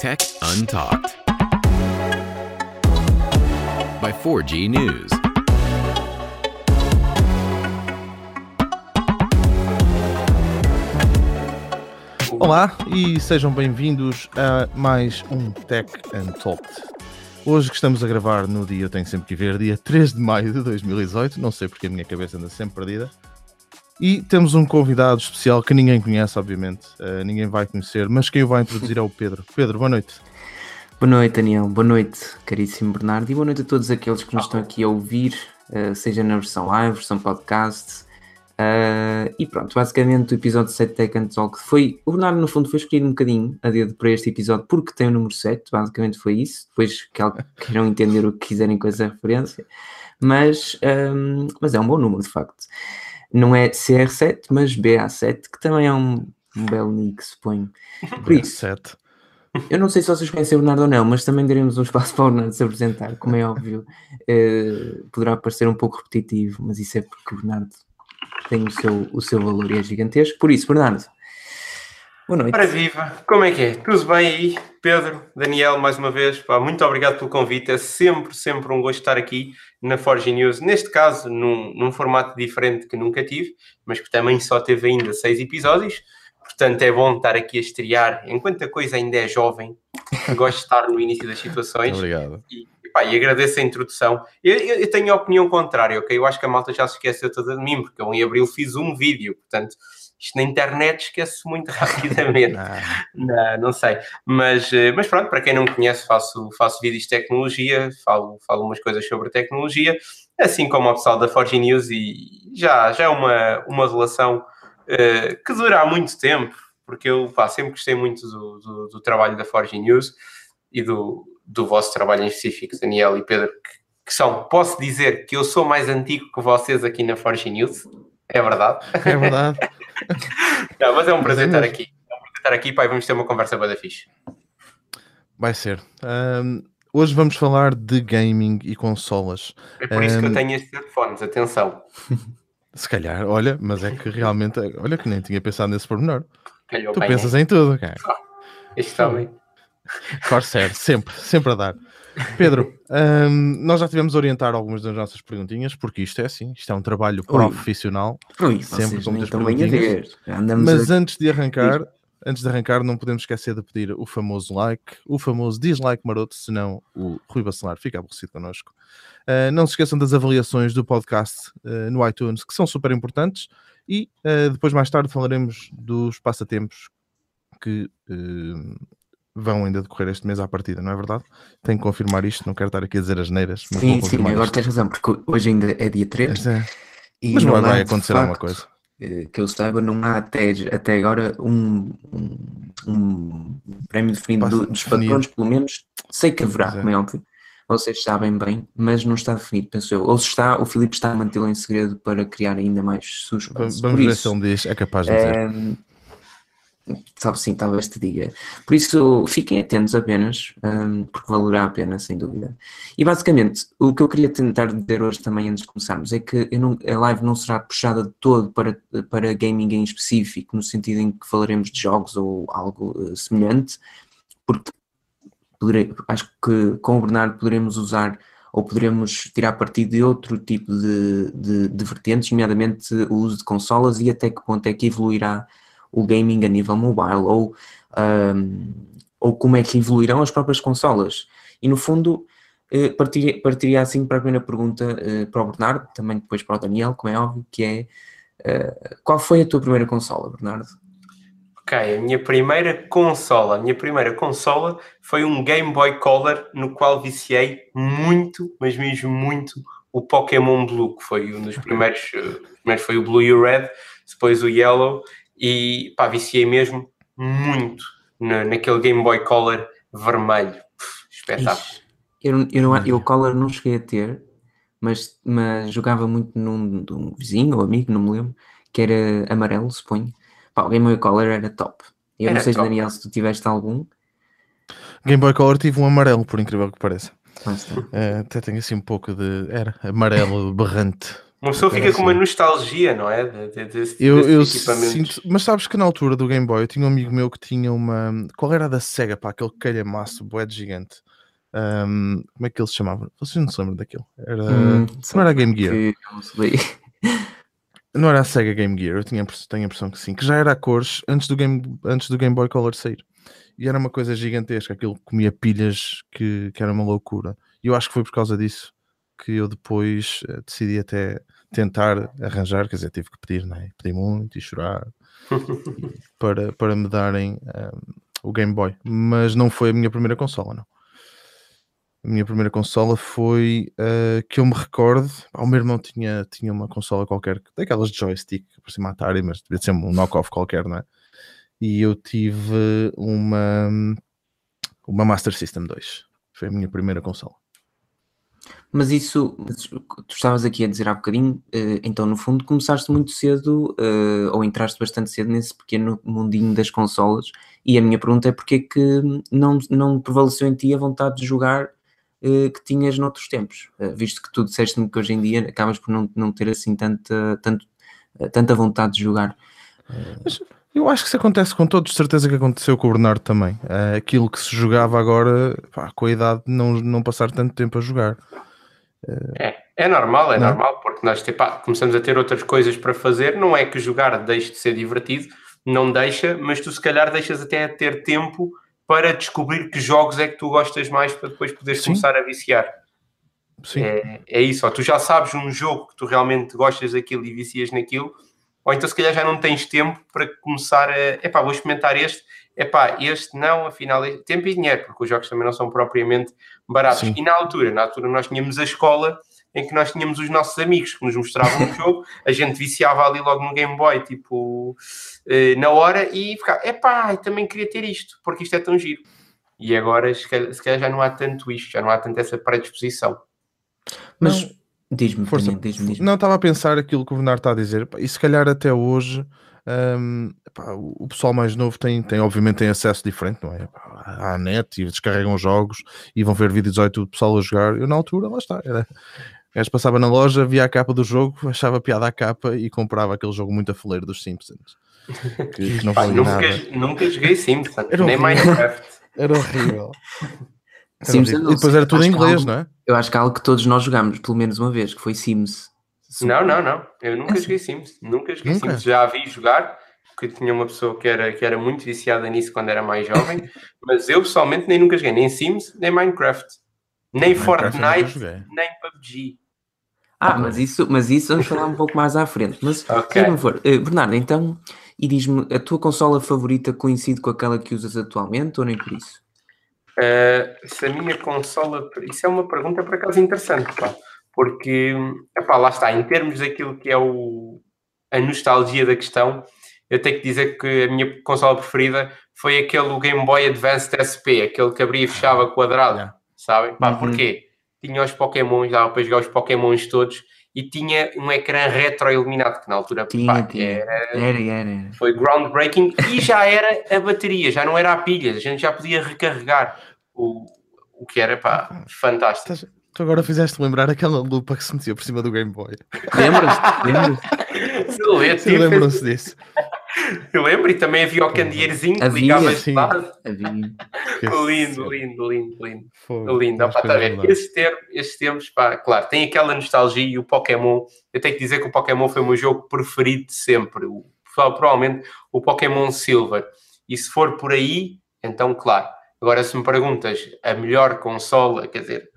Tech Untalked by 4G News. Olá e sejam bem-vindos a mais um Tech Untalked. Hoje que estamos a gravar no dia, eu tenho sempre que ver, dia 3 de maio de 2018, não sei porque a minha cabeça anda sempre perdida. E temos um convidado especial que ninguém conhece, obviamente, uh, ninguém vai conhecer, mas quem o vai introduzir é o Pedro. Pedro, boa noite. Boa noite, Daniel. Boa noite, caríssimo Bernardo. E boa noite a todos aqueles que nos estão aqui a ouvir, uh, seja na versão live, versão podcast. Uh, e pronto, basicamente o episódio 7 Tech and Talk foi. O Bernardo, no fundo, foi escolhido um bocadinho a dedo para este episódio porque tem o número 7, basicamente foi isso. Depois que queiram entender o que quiserem com essa referência. Mas, um, mas é um bom número, de facto. Não é CR7, mas BA7, que também é um, um belo nick, suponho. Por isso. BA7. Eu não sei se vocês conhecem o Bernardo ou não, mas também daremos um espaço para o Bernardo se apresentar. Como é óbvio, eh, poderá parecer um pouco repetitivo, mas isso é porque o Bernardo tem o seu, o seu valor e é gigantesco. Por isso, Bernardo, boa noite. Para viva, como é que é? Tudo bem aí? Pedro, Daniel, mais uma vez, pá, muito obrigado pelo convite. É sempre, sempre um gosto estar aqui na Forge News. Neste caso, num, num formato diferente que nunca tive, mas que também só teve ainda seis episódios. Portanto, é bom estar aqui a estrear enquanto a coisa ainda é jovem. Gosto de estar no início das situações. Obrigado. E, pá, e agradeço a introdução. Eu, eu, eu, tenho a opinião contrária, ok? Eu acho que a malta já se esqueceu toda de mim, porque eu em abril fiz um vídeo. Portanto, isto na internet esquece muito rapidamente. não, não sei. Mas, mas pronto, para quem não me conhece, faço, faço vídeos de tecnologia, falo, falo umas coisas sobre tecnologia, assim como o pessoal da Forge News, e já, já é uma, uma relação Uh, que dura há muito tempo, porque eu pá, sempre gostei muito do, do, do, trabalho da Forge News e do, do vosso trabalho em específico, Daniel e Pedro, que, que, são, posso dizer que eu sou mais antigo que vocês aqui na Forge News, é verdade. É verdade. Não, mas é um prazer estar aqui. É um prazer estar aqui, pai, vamos ter uma conversa boa da fixe. Vai ser. Um, hoje vamos falar de gaming e consolas. É por isso um... que eu tenho estes headphones, atenção. Se calhar, olha, mas é que realmente, olha que nem tinha pensado nesse pormenor. Calhou tu bem, pensas é? em tudo, cara. Ah, este está bem. Corsair, sempre, sempre a dar. Pedro, hum, nós já tivemos a orientar algumas das nossas perguntinhas, porque isto é assim, isto é um trabalho profissional. Ui, sempre com muitas ver. Mas a... antes de arrancar, antes de arrancar, não podemos esquecer de pedir o famoso like, o famoso dislike maroto, senão o Rui Bacelar fica aborrecido connosco. Uh, não se esqueçam das avaliações do podcast uh, no iTunes, que são super importantes. E uh, depois, mais tarde, falaremos dos passatempos que vão ainda decorrer este mês à partida, não é verdade? Tenho que confirmar isto, não quero estar aqui a dizer as neiras. Sim, sim, agora isto. tens razão, porque hoje ainda é dia 3. Mas, é. mas não, vai acontecer alguma coisa. Que eu saiba, não há até, até agora um, um, um prémio definido do, dos patrões, pelo menos. Sei que haverá, como é óbvio vocês sabem bem, mas não está definido, penso eu. Ou se está, o Filipe está a mantê-lo em segredo para criar ainda mais suspense. Vamos Por ver isso, se ele diz, é capaz de dizer. É, sabe sim, talvez te diga. Por isso, fiquem atentos apenas, um, porque valerá a pena, sem dúvida. E basicamente, o que eu queria tentar dizer hoje também, antes de começarmos, é que não, a live não será puxada de todo para, para gaming em específico, no sentido em que falaremos de jogos ou algo uh, semelhante, porque poderei, acho que com o Bernardo poderemos usar ou poderemos tirar partido de outro tipo de, de, de, vertentes, nomeadamente o uso de consolas e até que ponto é que evoluirá o gaming a nível mobile ou, um, ou como é que evoluirão as próprias consolas. E no fundo, eh, partiria, partiria assim para a primeira pergunta eh, para o Bernardo, também depois para o Daniel, como é óbvio, que é eh, qual foi a tua primeira consola, Bernardo? Ok, a minha primeira consola, a minha primeira consola foi um Game Boy Color no qual viciei muito, mas mesmo muito, o Pokémon Blue, que foi um dos primeiros, primeiro foi o Blue e o Red, depois o Yellow, e pá, viciei mesmo muito na, naquele Game Boy Color vermelho. Pff, espetáculo. Eu, eu, não, eu o Color não cheguei a ter, mas, mas jogava muito num, num vizinho ou amigo, não me lembro, que era amarelo, suponho Pá, o Game Boy Color era top. Eu era não sei, top. Daniel, se tu tiveste algum. Game Boy Color tive um amarelo, por incrível que pareça. Uh, até tenho assim um pouco de. Era amarelo berrante, Uma pessoa fica com uma assim. nostalgia, não é? De, de, desse- Eu, sinto, mas sabes que na altura do Game Boy eu tinha um amigo meu que tinha uma. Qual era a da Sega, pá? Aquele calhamaço, de gigante. Ahm, como é que ele se chamava? Vocês não se lembram daquilo? Era, Hum, não era a Game Gear. eu não era a Sega Game Gear, eu tinha, tenho a impressão que sim, que já era a cores antes do Game, antes do Game Boy Color sair. E era uma coisa gigantesca, aquilo comia pilhas que, que era uma loucura. E eu acho que foi por causa disso que eu depois eh, decidi até tentar arranjar, quer dizer, tive que pedir, não é? Pedi muito e chorar para, para me darem ahm, o Game Boy. Mas não foi a minha primeira consola, não. A minha primeira consola foi uh, que eu me recordo. O meu irmão tinha, tinha uma consola qualquer, daquelas de joystick, por cima Atari, mas devia ser um knock-off qualquer, não é? E eu tive uma, uma Master System 2. Foi a minha primeira consola. Mas isso, mas tu estavas aqui a dizer há bocadinho, eh, então no fundo começaste muito cedo, eh, ou entraste bastante cedo nesse pequeno mundinho das consolas, e a minha pergunta é porque é que não, não prevaleceu em ti a vontade de jogar eh, que tinhas noutros tempos, visto que tu disseste-me que hoje em dia acabas por não, não ter assim tanta, tanto, tanta vontade de jogar. Eu acho que isso acontece com todos, de certeza que aconteceu com o Bernardo também. Uh, aquilo que se jogava agora, pá, com a idade, não, não passar tanto tempo a jogar. É, é normal, é Não é? normal, porque nós tipo, ah, começamos a ter outras coisas para fazer. Não é que jogar deixe de ser divertido, não deixa, mas tu se calhar deixas até a ter tempo para descobrir que jogos é que tu gostas mais para depois poderes Sim. começar a viciar. Sim. É, é isso, ó, tu já sabes um jogo que tu realmente gostas daquilo e vicias naquilo, ou então se calhar já não tens tempo para começar a, epá, vou experimentar este, epá, este não, afinal, é tempo e dinheiro, porque os jogos também não são propriamente baratos. Sim. E na altura, na altura nós tínhamos a escola em que nós tínhamos os nossos amigos que nos mostravam um jogo, a gente viciava ali logo no Game Boy, tipo, eh, na hora, e ficava, epá, eu também queria ter isto, porque isto é tão giro. E agora, se calhar, se calhar já não há tanto isto, já não há tanto essa predisposição. Mas Não, diz-me, Força. Daniel, diz-me, diz-me. Não, estava a pensar aquilo que o Bernardo está a dizer, e se calhar até hoje hum, pá, o pessoal mais novo tem, tem, obviamente, tem acesso diferente, não é? À net e descarregam jogos e vão ver vídeos do pessoal a jogar. Eu, na altura, lá está, era. Gajo passava na loja, via a capa do jogo, achava piada a capa e comprava aquele jogo muito afeleiro dos Simpsons. Que, que não Pá, nunca, nada. nunca joguei Simpsons, Era nem horrível. Minecraft. Era horrível. Não E depois era tudo em que inglês, algo- não é? Eu acho que há algo que todos nós jogamos, pelo menos uma vez, que foi Sims. Não, não, não. Eu nunca É joguei Sims. Nunca joguei Nunca? Sims. Já a vi jogar, porque tinha uma pessoa que era, que era muito viciada nisso quando era mais jovem, mas eu pessoalmente nem nunca joguei nem Sims, nem Minecraft. Nem Minecraft Fortnite, nem PUBG. Ah, mas isso, mas isso vamos falar um pouco mais à frente. Mas, Ok. seja como for, Eh, Bernardo, então, e diz-me, a tua consola favorita coincide com aquela que usas atualmente ou nem por isso? Uh, se a minha consola. Isso é uma pergunta por acaso interessante, pá. Porque, epá, lá está, em termos daquilo que é o, a nostalgia da questão, eu tenho que dizer que a minha consola preferida foi aquele Game Boy Advanced SP, aquele que abria e fechava quadrado, Yeah. sabem? Pá, Uhum. porquê? Tinha os Pokémons, dava para jogar os Pokémons todos e tinha um ecrã retroiluminado, que na altura Tinha, pá, tinha. era Era, era, era. foi groundbreaking e já era a bateria, já não era a pilha, a gente já podia recarregar o, o que era pá, fantástico. Estás- Tu agora fizeste lembrar aquela lupa que se metia por cima do Game Boy. Lembras-te? Lembras-te? Sim, lembram-se disso. Eu lembro, e também havia o candeeirozinho que Havia, ligava de sim. lado. Lindo, lindo, lindo, lindo. Fogo, Lindo, opá, tá lendárias. Esses, termos, esses tempos, pá, claro, tem aquela nostalgia e o Pokémon. Eu tenho que dizer que o Pokémon foi o meu jogo preferido de sempre. O, provavelmente o Pokémon Silver. E se for por aí, então, claro. Agora, se me perguntas a melhor consola, quer dizer,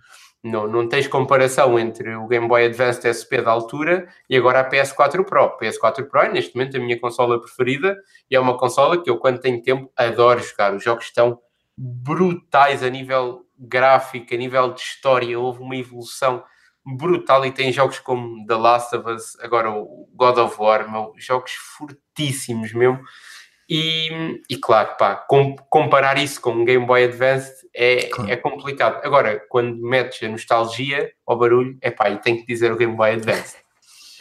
não, não tens comparação entre o Game Boy Advanced SP da altura e agora a PS4 Pro. A PS4 Pro é neste momento a minha consola preferida e é uma consola que eu, quando tenho tempo, adoro jogar. Os jogos estão brutais a nível gráfico, a nível de história. Houve uma evolução brutal e tem jogos como The Last of Us, agora o God of War, meu, jogos fortíssimos mesmo. E, e claro, pá, com- comparar isso com um Game Boy Advanced é, Claro. é complicado. Agora, quando metes a nostalgia ao barulho, é pá, e tenho que dizer o Game Boy Advanced.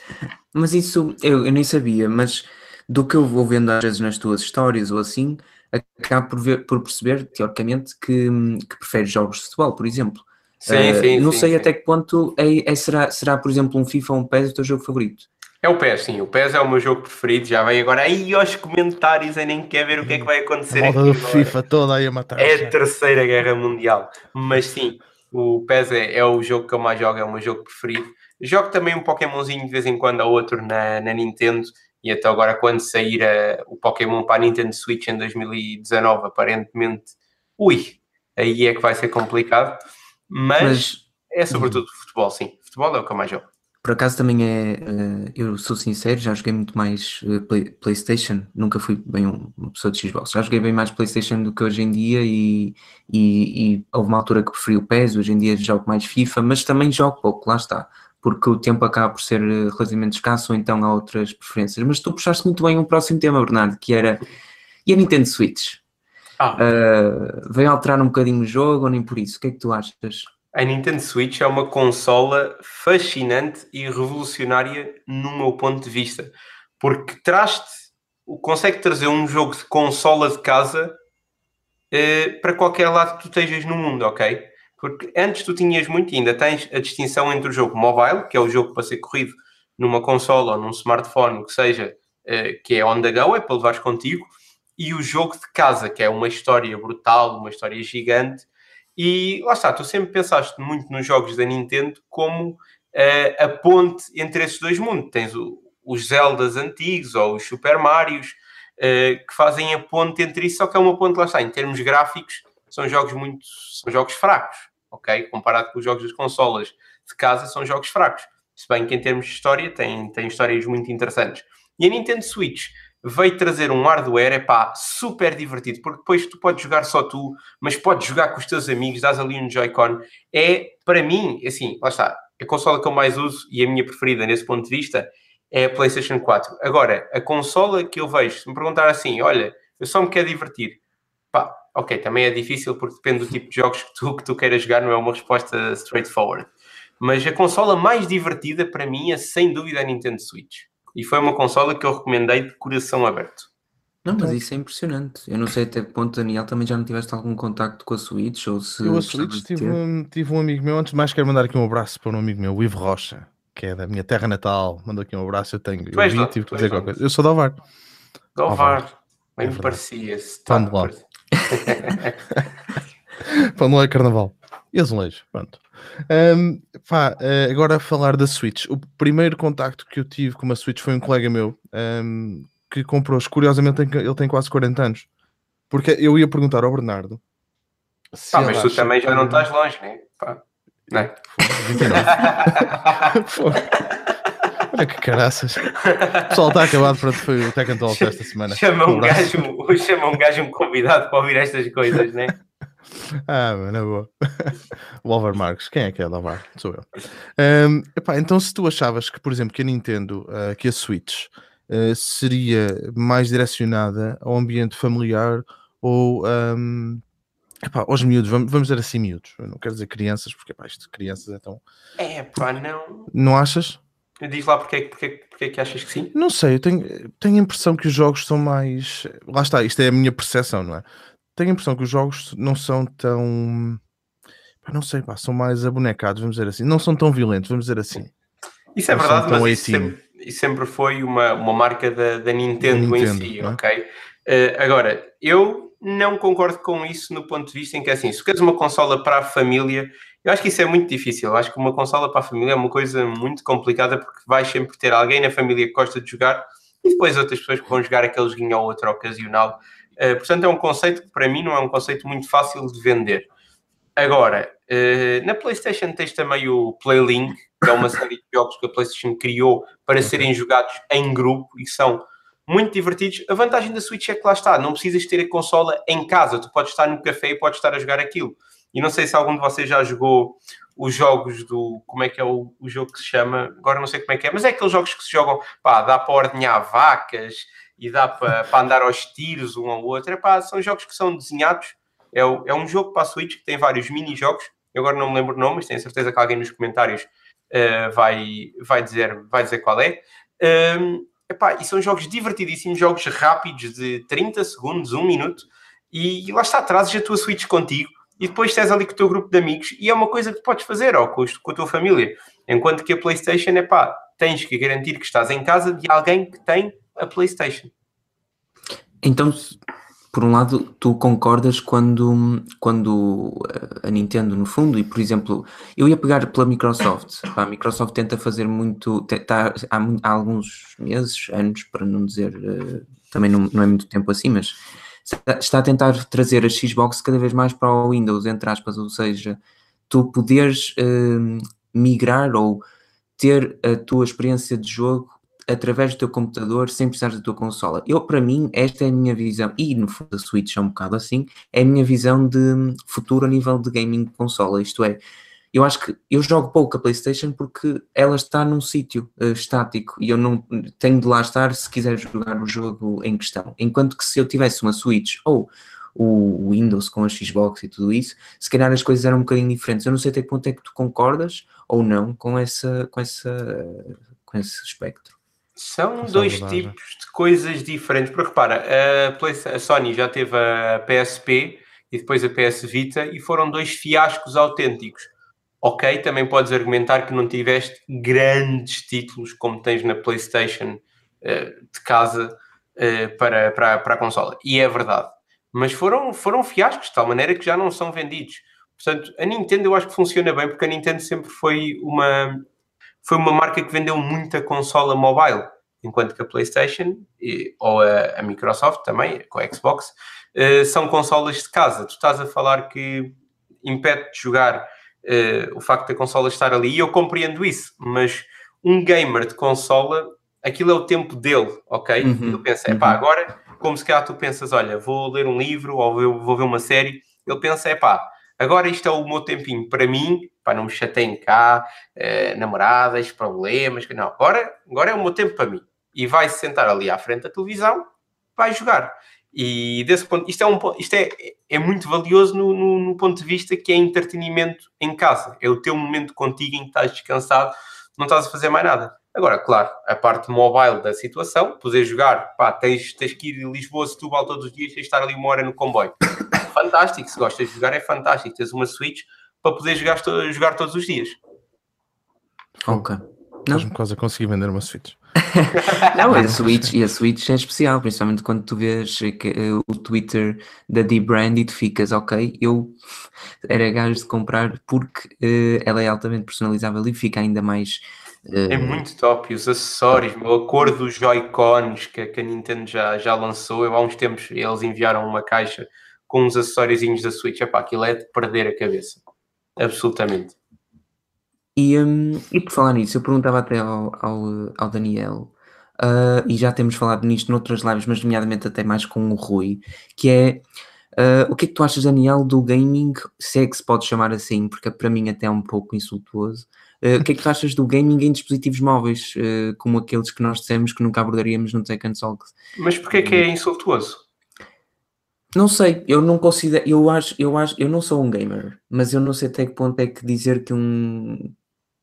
Mas isso eu, eu nem sabia, mas do que eu vou vendo às vezes nas tuas histórias ou assim, acabo por, ver, por perceber, teoricamente, que, que preferes jogos de futebol, por exemplo. Sim, Uh, sim, não sim, sei sim. até que ponto é, é- será, será, por exemplo, um FIFA ou um PES o teu jogo favorito. É o PES, sim. O PES é o meu jogo preferido. Já vem agora aí aos comentários. Eu nem quero ver o que é que vai A acontecer aqui do. FIFA toda aí a matar. É a terceira guerra mundial. Mas sim, o PES é, é o jogo que eu mais jogo, é o meu jogo preferido. Jogo também um Pokémonzinho de vez em quando ou outro na, na Nintendo. E até agora, quando sair eh, o Pokémon para a Nintendo Switch em 2019, aparentemente, ui, aí é que vai ser complicado. Mas, Mas é sobretudo futebol, sim. Futebol é o que eu mais jogo. Por acaso também é, eh, eu sou sincero, já joguei muito mais eh, Play- PlayStation, nunca fui bem um- uma pessoa de Xbox, já joguei bem mais PlayStation do que hoje em dia e, e, e houve uma altura que preferi o PES, hoje em dia jogo mais FIFA, mas também jogo pouco, lá está, porque o tempo acaba por ser eh, relativamente escasso ou então há outras preferências. Mas tu puxaste muito bem o próximo tema, Bernardo, que era e a Nintendo Switch? Ah, veio alterar um bocadinho o jogo ou nem por isso? O que é que tu achas? A Nintendo Switch é uma consola fascinante e revolucionária no meu ponto de vista, porque traz-te, consegue trazer um jogo de consola de casa eh, para qualquer lado que tu estejas no mundo, ok? Porque antes tu tinhas muito, ainda tens a distinção entre o jogo mobile, que é o jogo para ser corrido numa consola ou num smartphone, que seja, eh, que é on the go, é para levares contigo, e o jogo de casa, que é uma história brutal, uma história gigante, e lá está, tu sempre pensaste muito nos jogos da Nintendo como eh, a ponte entre esses dois mundos. Tens o- os Zeldas antigos ou os Super Marios eh, que fazem a ponte entre isso, só que é uma ponte, lá está, em termos gráficos, são jogos muito, são jogos fracos, ok? Comparado com os jogos das consolas de casa, são jogos fracos. Se bem que em termos de história, tem, tem histórias muito interessantes. E a Nintendo Switch veio trazer um hardware, é pá, super divertido, porque depois tu podes jogar só tu, mas podes jogar com os teus amigos, dás ali um Joy-Con. É, para mim, assim, lá está, a consola que eu mais uso e a minha preferida nesse ponto de vista é a PlayStation 4. Agora, a consola que eu vejo, se me perguntar assim, olha, eu só me quero divertir, pá, ok, também é difícil porque depende do tipo de jogos que tu, que tu queiras jogar, não é uma resposta straightforward. Mas a consola mais divertida para mim é sem dúvida a Nintendo Switch. E foi uma consola que eu recomendei de coração aberto. Não, mas isso é impressionante. Eu não sei até que ponto, Daniel, também já não tiveste algum contacto com a Switch ou se Eu a Switch de tive um, tive um amigo meu, antes de mais quero mandar aqui um abraço para um amigo meu, o Ivo Rocha, que é da minha terra natal. Mandou aqui um abraço, eu tenho. Tu Eu vi, de tive que dizer de qualquer coisa. Eu sou de Alvar. Galvar. Bem É me parecia-se. Pão de ló. Para não é carnaval. E azulejo, pronto. Ahm, pá, eh, agora a falar da Switch. O primeiro contacto que eu tive com uma Switch foi um colega meu ahm, que comprou. Curiosamente, ele tem quase 40 anos. Porque eu ia perguntar ao Bernardo. Pá, mas tu acha também já não estás longe, né? Pá. Não é? 29. Pô. Olha que caraças. O pessoal está acabado para foi o Tekken Talk desta semana. Chama um, gajo, chama um gajo um convidado para ouvir estas coisas, né? Ah, mano, é boa. O Álvaro Marques, quem é que é o Álvaro? Sou eu. Ahm, epá, então, se tu achavas que, por exemplo, que a Nintendo, ah, que a Switch ah, seria mais direcionada ao ambiente familiar ou ahm, epá, aos miúdos, vamos, vamos dizer assim, miúdos. Eu não quero dizer crianças, porque epá, isto de crianças então. É, pá, não. Não achas? Diz lá porque, é que- porque, é que- porque é que achas que sim? Não sei, eu tenho, tenho a impressão que os jogos são mais. Lá está, isto é a minha percepção, não é? Tenho a impressão que os jogos não são tão. pá, Não sei, pá, são mais abonecados, vamos dizer assim. Não são tão violentos, vamos dizer assim. Isso é Não verdade, mas isso 18. sempre, isso sempre foi uma, uma marca da, da Nintendo, em Nintendo, si, não é? ok? Eh, agora, eu não concordo com isso no ponto de vista em que, assim, se queres uma consola para a família, eu acho que isso é muito difícil. Eu acho que uma consola para a família é uma coisa muito complicada porque vais sempre ter alguém na família que gosta de jogar e depois outras pessoas que vão jogar aquele joguinho ou outro ocasional. Eh, portanto, é um conceito que para mim não é um conceito muito fácil de vender. Agora, eh, na PlayStation tens também o PlayLink, que é uma série de jogos que a PlayStation criou para serem jogados em grupo e são muito divertidos. A vantagem da Switch é que lá está, não precisas ter a consola em casa, tu podes estar no café e podes estar a jogar aquilo. E não sei se algum de vocês já jogou os jogos do. Como é que é o, o jogo que se chama? Agora não sei como é que é, mas é aqueles jogos que se jogam, pá, dá para ordenhar vacas e dá para, andar aos tiros um ao outro. Epá, são jogos que são desenhados. É, o- é um jogo para a Switch que tem vários mini-jogos. Eu agora não me lembro o nome, mas tenho certeza que alguém nos comentários eh, vai, vai, dizer, vai dizer qual é. Um, epá, e são jogos divertidíssimos, jogos rápidos de 30 segundos, 1 minuto. E lá está, trazes a tua Switch contigo e depois estás ali com o teu grupo de amigos e é uma coisa que podes fazer, ou com, com a tua família. Enquanto que a PlayStation é pá, tens que garantir que estás em casa de alguém que tem a PlayStation. Então, por um lado, tu concordas quando, quando eh, a Nintendo, no fundo, e por exemplo, eu ia pegar pela Microsoft. A Microsoft tenta fazer muito, tá, há, há, alguns meses, anos, para não dizer, uh, também não, não é muito tempo assim, mas está a tentar trazer a Xbox cada vez mais para o Windows, entre aspas, ou seja, tu poderes uh, migrar ou ter a tua experiência de jogo através do teu computador sem precisar da tua consola. Eu, para mim, esta é a minha visão, e no fundo a Switch é um bocado assim, é a minha visão de futuro a nível de gaming de consola. Isto é, eu acho que eu jogo pouco a PlayStation porque ela está num sítio uh, estático e eu não tenho de lá estar se quiser jogar o jogo em questão. Enquanto que se eu tivesse uma Switch ou o Windows com a Xbox e tudo isso, se calhar as coisas eram um bocadinho diferentes. Eu não sei até que ponto é que tu concordas ou não com, essa, com, essa, com esse espectro. São dois tipos de coisas diferentes. Porque repara, a, a Sony já teve a PSP e depois a PS Vita e foram dois fiascos autênticos. Ok, também podes argumentar que não tiveste grandes títulos como tens na PlayStation uh, de casa uh, para, para, para a consola. E é verdade. Mas foram, foram fiascos de tal maneira que já não são vendidos. Portanto, a Nintendo eu acho que funciona bem porque a Nintendo sempre foi uma, foi uma marca que vendeu muita consola mobile, enquanto que a PlayStation e, ou a, a, Microsoft também, com a Xbox, uh, são consolas de casa. Tu estás a falar que impede de jogar uh, o facto da consola estar ali, e eu compreendo isso, mas um gamer de consola, aquilo é o tempo dele, ok? Uhum, ele pensa, é pá, uhum. agora, como se calhar tu pensas, olha, vou ler um livro ou vou ver uma série, ele pensa, é pá, agora isto é o meu tempinho para mim, para não me chateiem cá, eh, namoradas, problemas, não, agora, agora é o meu tempo para mim. E vai se sentar ali à frente da televisão, vai jogar. E desse ponto, isto é, um, isto é, é muito valioso no, no, no, ponto de vista que é entretenimento em casa. É o teu momento contigo em que estás descansado, não estás a fazer mais nada. Agora, claro, a parte mobile da situação, poder jogar, pá, tens, tens que ir de Lisboa, Setúbal todos os dias, tens de estar ali uma hora no comboio. fantástico, se gostas de jogar é fantástico. Tens uma Switch para poder jogar, jogar todos os dias. Ok. Faz-me quase a conseguir vender uma Switch. não, a Switch, e a Switch é especial, principalmente quando tu vês uh, o Twitter da D-Brand e tu ficas, ok, eu era gajo de comprar porque uh, ela é altamente personalizável e fica ainda mais. Uh... É muito top, e os acessórios, a cor dos Joy-Cons que, que, a Nintendo já, já lançou, eu, há uns tempos eles enviaram uma caixa com uns acessórios da Switch, epá, aquilo é de perder a cabeça, absolutamente. E, um, e por falar nisso, eu perguntava até ao, ao, ao Daniel, uh, e já temos falado nisto noutras lives, mas nomeadamente até mais com o Rui, que é uh, o que é que tu achas, Daniel, do gaming, se é que se pode chamar assim, porque para mim até é um pouco insultuoso. Uh, o que é que tu achas do gaming em dispositivos móveis, como aqueles que nós dissemos que nunca abordaríamos no Tech Talks? Mas porquê que é insultuoso? Não sei, eu não considero, eu acho, eu acho, eu não sou um gamer, mas eu não sei até que ponto é que dizer que um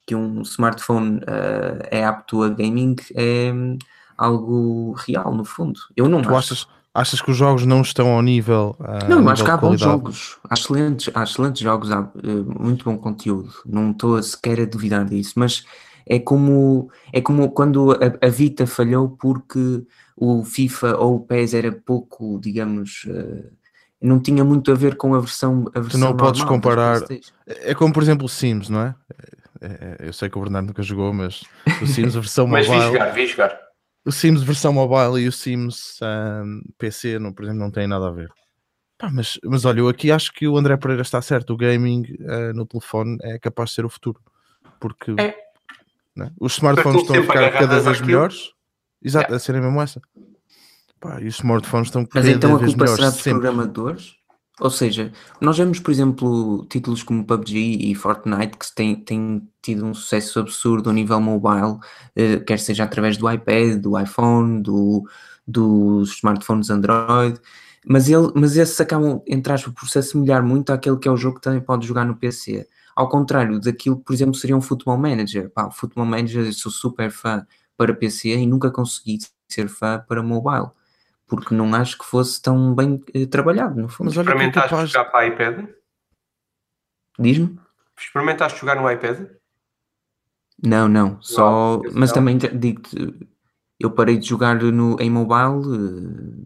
que um smartphone uh, é apto a gaming é hum, algo real, no fundo. Eu não tu acho. Achas, achas que os jogos não estão ao nível. Uh, não, eu acho que há bons jogos. Há excelentes, há excelentes jogos, há uh, muito bom conteúdo. Não estou sequer a duvidar disso, mas é como, é como quando a, a Vita falhou porque o FIFA ou o PES era pouco, digamos. Uh, não tinha muito a ver com a versão. A versão tu não podes comparar. É como, por exemplo, o Sims, não é? É, é, eu sei que o Bernardo nunca jogou, mas o Sims versão mas mobile. Mas vi jogar, vi jogar. O Sims versão mobile e o Sims um, PC, não, por exemplo, não têm nada a ver. Pá, mas, mas olha, eu aqui acho que o André Pereira está certo. O gaming uh, no telefone é capaz de ser o futuro. Porque é. Né? os smartphones estão a ficar cada vez melhores. Exato, a serem mesmo essa. Pá, e os smartphones estão cada vez melhores. Mas então a culpa será dos programadores? Ou seja, nós vemos, por exemplo, títulos como PUBG e Fortnite que têm, têm tido um sucesso absurdo a nível mobile, eh, quer seja através do iPad, do iPhone, do, dos smartphones Android, mas, ele, mas esses acabam, entre aspas, por se assemelhar muito àquele que é o jogo que também pode jogar no PC. Ao contrário daquilo que, por exemplo, seria um Football Manager. Pá, o Football Manager eu sou super fã para PC e nunca consegui ser fã para mobile porque não acho que fosse tão bem eh, trabalhado, no fundo. Mas olha Experimentaste capaz... jogar para iPad? Diz-me? Experimentaste jogar no iPad? Não, não. Só. Não, mas não. também digo-te, eu parei de jogar no, em mobile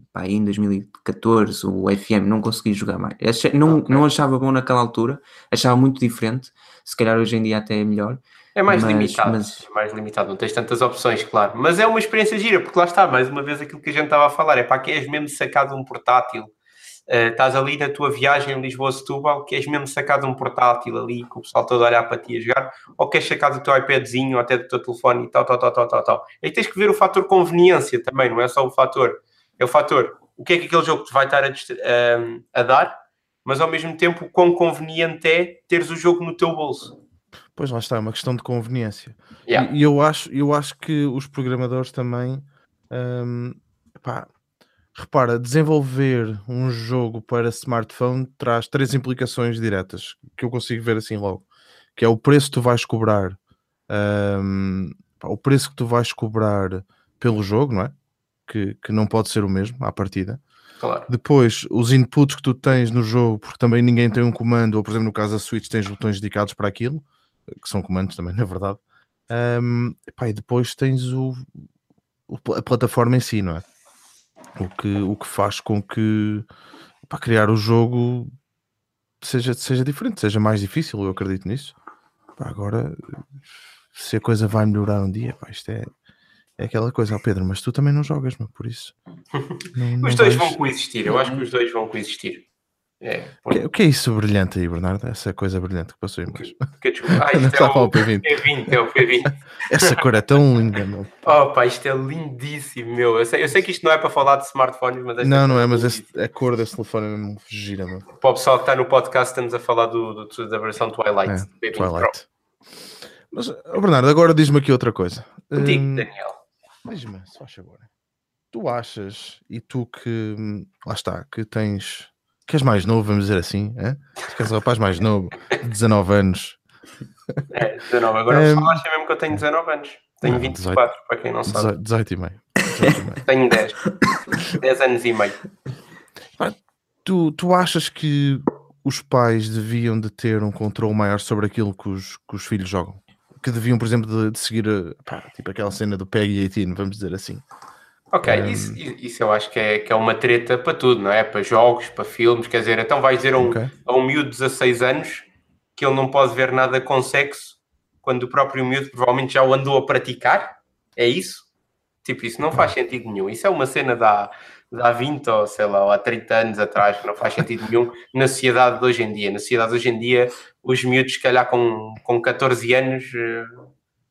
eh, pá, em 2014, o FM, não consegui jogar mais. Achei- não, Ok. não achava bom naquela altura, achava muito diferente. Se calhar hoje em dia até é melhor. É mais Mas- limitado, mas- é mais limitado, não tens tantas opções, claro. Mas é uma experiência gira, porque lá está, mais uma vez aquilo que a gente estava a falar, é para que és mesmo sacado um portátil. Eh, estás ali na tua viagem em Lisboa-Setúbal, que és mesmo sacado um portátil ali, com o pessoal todo a olhar para ti a jogar, ou queres sacar do teu iPadzinho, ou até do teu telefone e tal, tal, tal, tal, tal, tal. Aí tens que ver o fator conveniência também, não é só o fator. É o fator, o que é que aquele jogo te vai estar a, a- a dar, mas ao mesmo tempo o quão conveniente é teres o jogo no teu bolso. Pois lá está, é uma questão de conveniência. Yeah. E, e eu, acho, eu acho que os programadores também. hum, pá, repara, desenvolver um jogo para smartphone traz três implicações diretas que eu consigo ver assim logo. Que é o preço que tu vais cobrar, pá, o preço que tu vais cobrar pelo jogo, não é? Que, que não pode ser o mesmo à partida. Claro. Depois, os inputs que tu tens no jogo, porque também ninguém tem um comando, ou por exemplo, no caso da Switch, tens botões dedicados para aquilo, que são comandos também, na verdade. Ahm, epá, e depois tens o, a plataforma em si, não é? O que, o que faz com que para criar o jogo seja, seja diferente, seja mais difícil, eu acredito nisso. Pá, agora, se a coisa vai melhorar um dia, pá, isto é, é aquela coisa, ó Pedro, mas tu também não jogas, meu, por isso. Não- não Os dois vais- vão coexistir, eu acho que os dois vão coexistir. É, O que, que é isso brilhante aí, Bernardo? Essa coisa brilhante que passou aí embaixo. porque, desculpa, ah, Não isto é estava o ao P20. P20, é o P20. Essa cor é tão linda, meu. Oh pá, isto é lindíssimo, meu. Eu sei, eu sei que isto não é para falar de smartphones, mas Não, não cor é, mas esse- a cor desse telefone é mesmo gira, meu. Para o pessoal que está no podcast, estamos a falar do, do- da versão Twilight. É, do P20 Pro. Twilight. Mas, ó, Bernardo, agora diz-me aqui outra coisa. Contigo, Hum, Daniel. Diz-me, se faz favor. Tu achas, e tu que, hum, lá está, que tens, que és mais novo, vamos dizer assim, é? que és um rapaz mais novo, de 19 anos, É, 19. Agora o Hum, pessoal acha mesmo que eu tenho 19 anos. Tenho não, 24, para quem não sabe. 18, 18 e meio. 18 e meio. Tenho 10. 10 anos e meio. Tu, tu achas que os pais deviam de ter um controle maior sobre aquilo que os, que os filhos jogam? Que deviam, por exemplo, de, de seguir a- pá, tipo aquela cena do Peggy 18, vamos dizer assim. Ok, Hum. isso, isso eu acho que é, que é uma treta para tudo, não é? Para jogos, para filmes, quer dizer, então vais dizer a um, Ok? a um miúdo de 16 anos que ele não pode ver nada com sexo quando o próprio miúdo provavelmente já o andou a praticar? É isso? Tipo, isso não faz sentido nenhum. Isso é uma cena de há, de há 20 ou sei lá, ou há 30 anos atrás, que não faz sentido nenhum na sociedade de hoje em dia. Na sociedade de hoje em dia, os miúdos, se calhar com, com 14 anos, eh,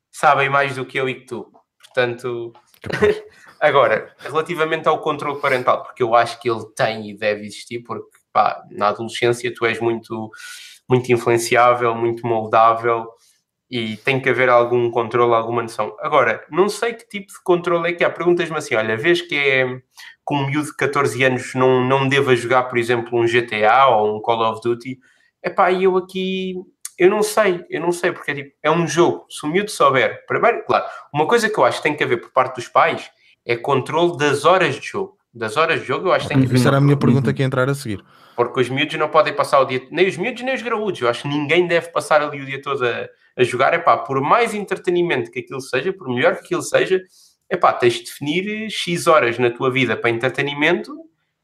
sabem mais do que eu e que tu. Portanto. Agora, relativamente ao controle parental, porque eu acho que ele tem e deve existir, porque pá, na adolescência tu és muito, muito influenciável, muito moldável e tem que haver algum controle, alguma noção. Agora, não sei que tipo de controle é que há. Perguntas-me assim: olha, vês que é que um miúdo de 14 anos não, não deva jogar, por exemplo, um GTA ou um Call of Duty? Epá, e eu aqui. Eu não sei, eu não sei, porque é, tipo, é um jogo. Se o miúdo souber, primeiro, claro, uma coisa que eu acho que tem que haver por parte dos pais é controle das horas de jogo. Das horas de jogo, eu acho que tem que. Isso era a minha pergunta que ia entrar a seguir. Porque os miúdos não podem passar o dia, nem os miúdos nem os graúdos. Eu acho que ninguém deve passar ali o dia todo a, a jogar. É pá, por mais entretenimento que aquilo seja, por melhor que aquilo seja, é pá, tens de definir X horas na tua vida para entretenimento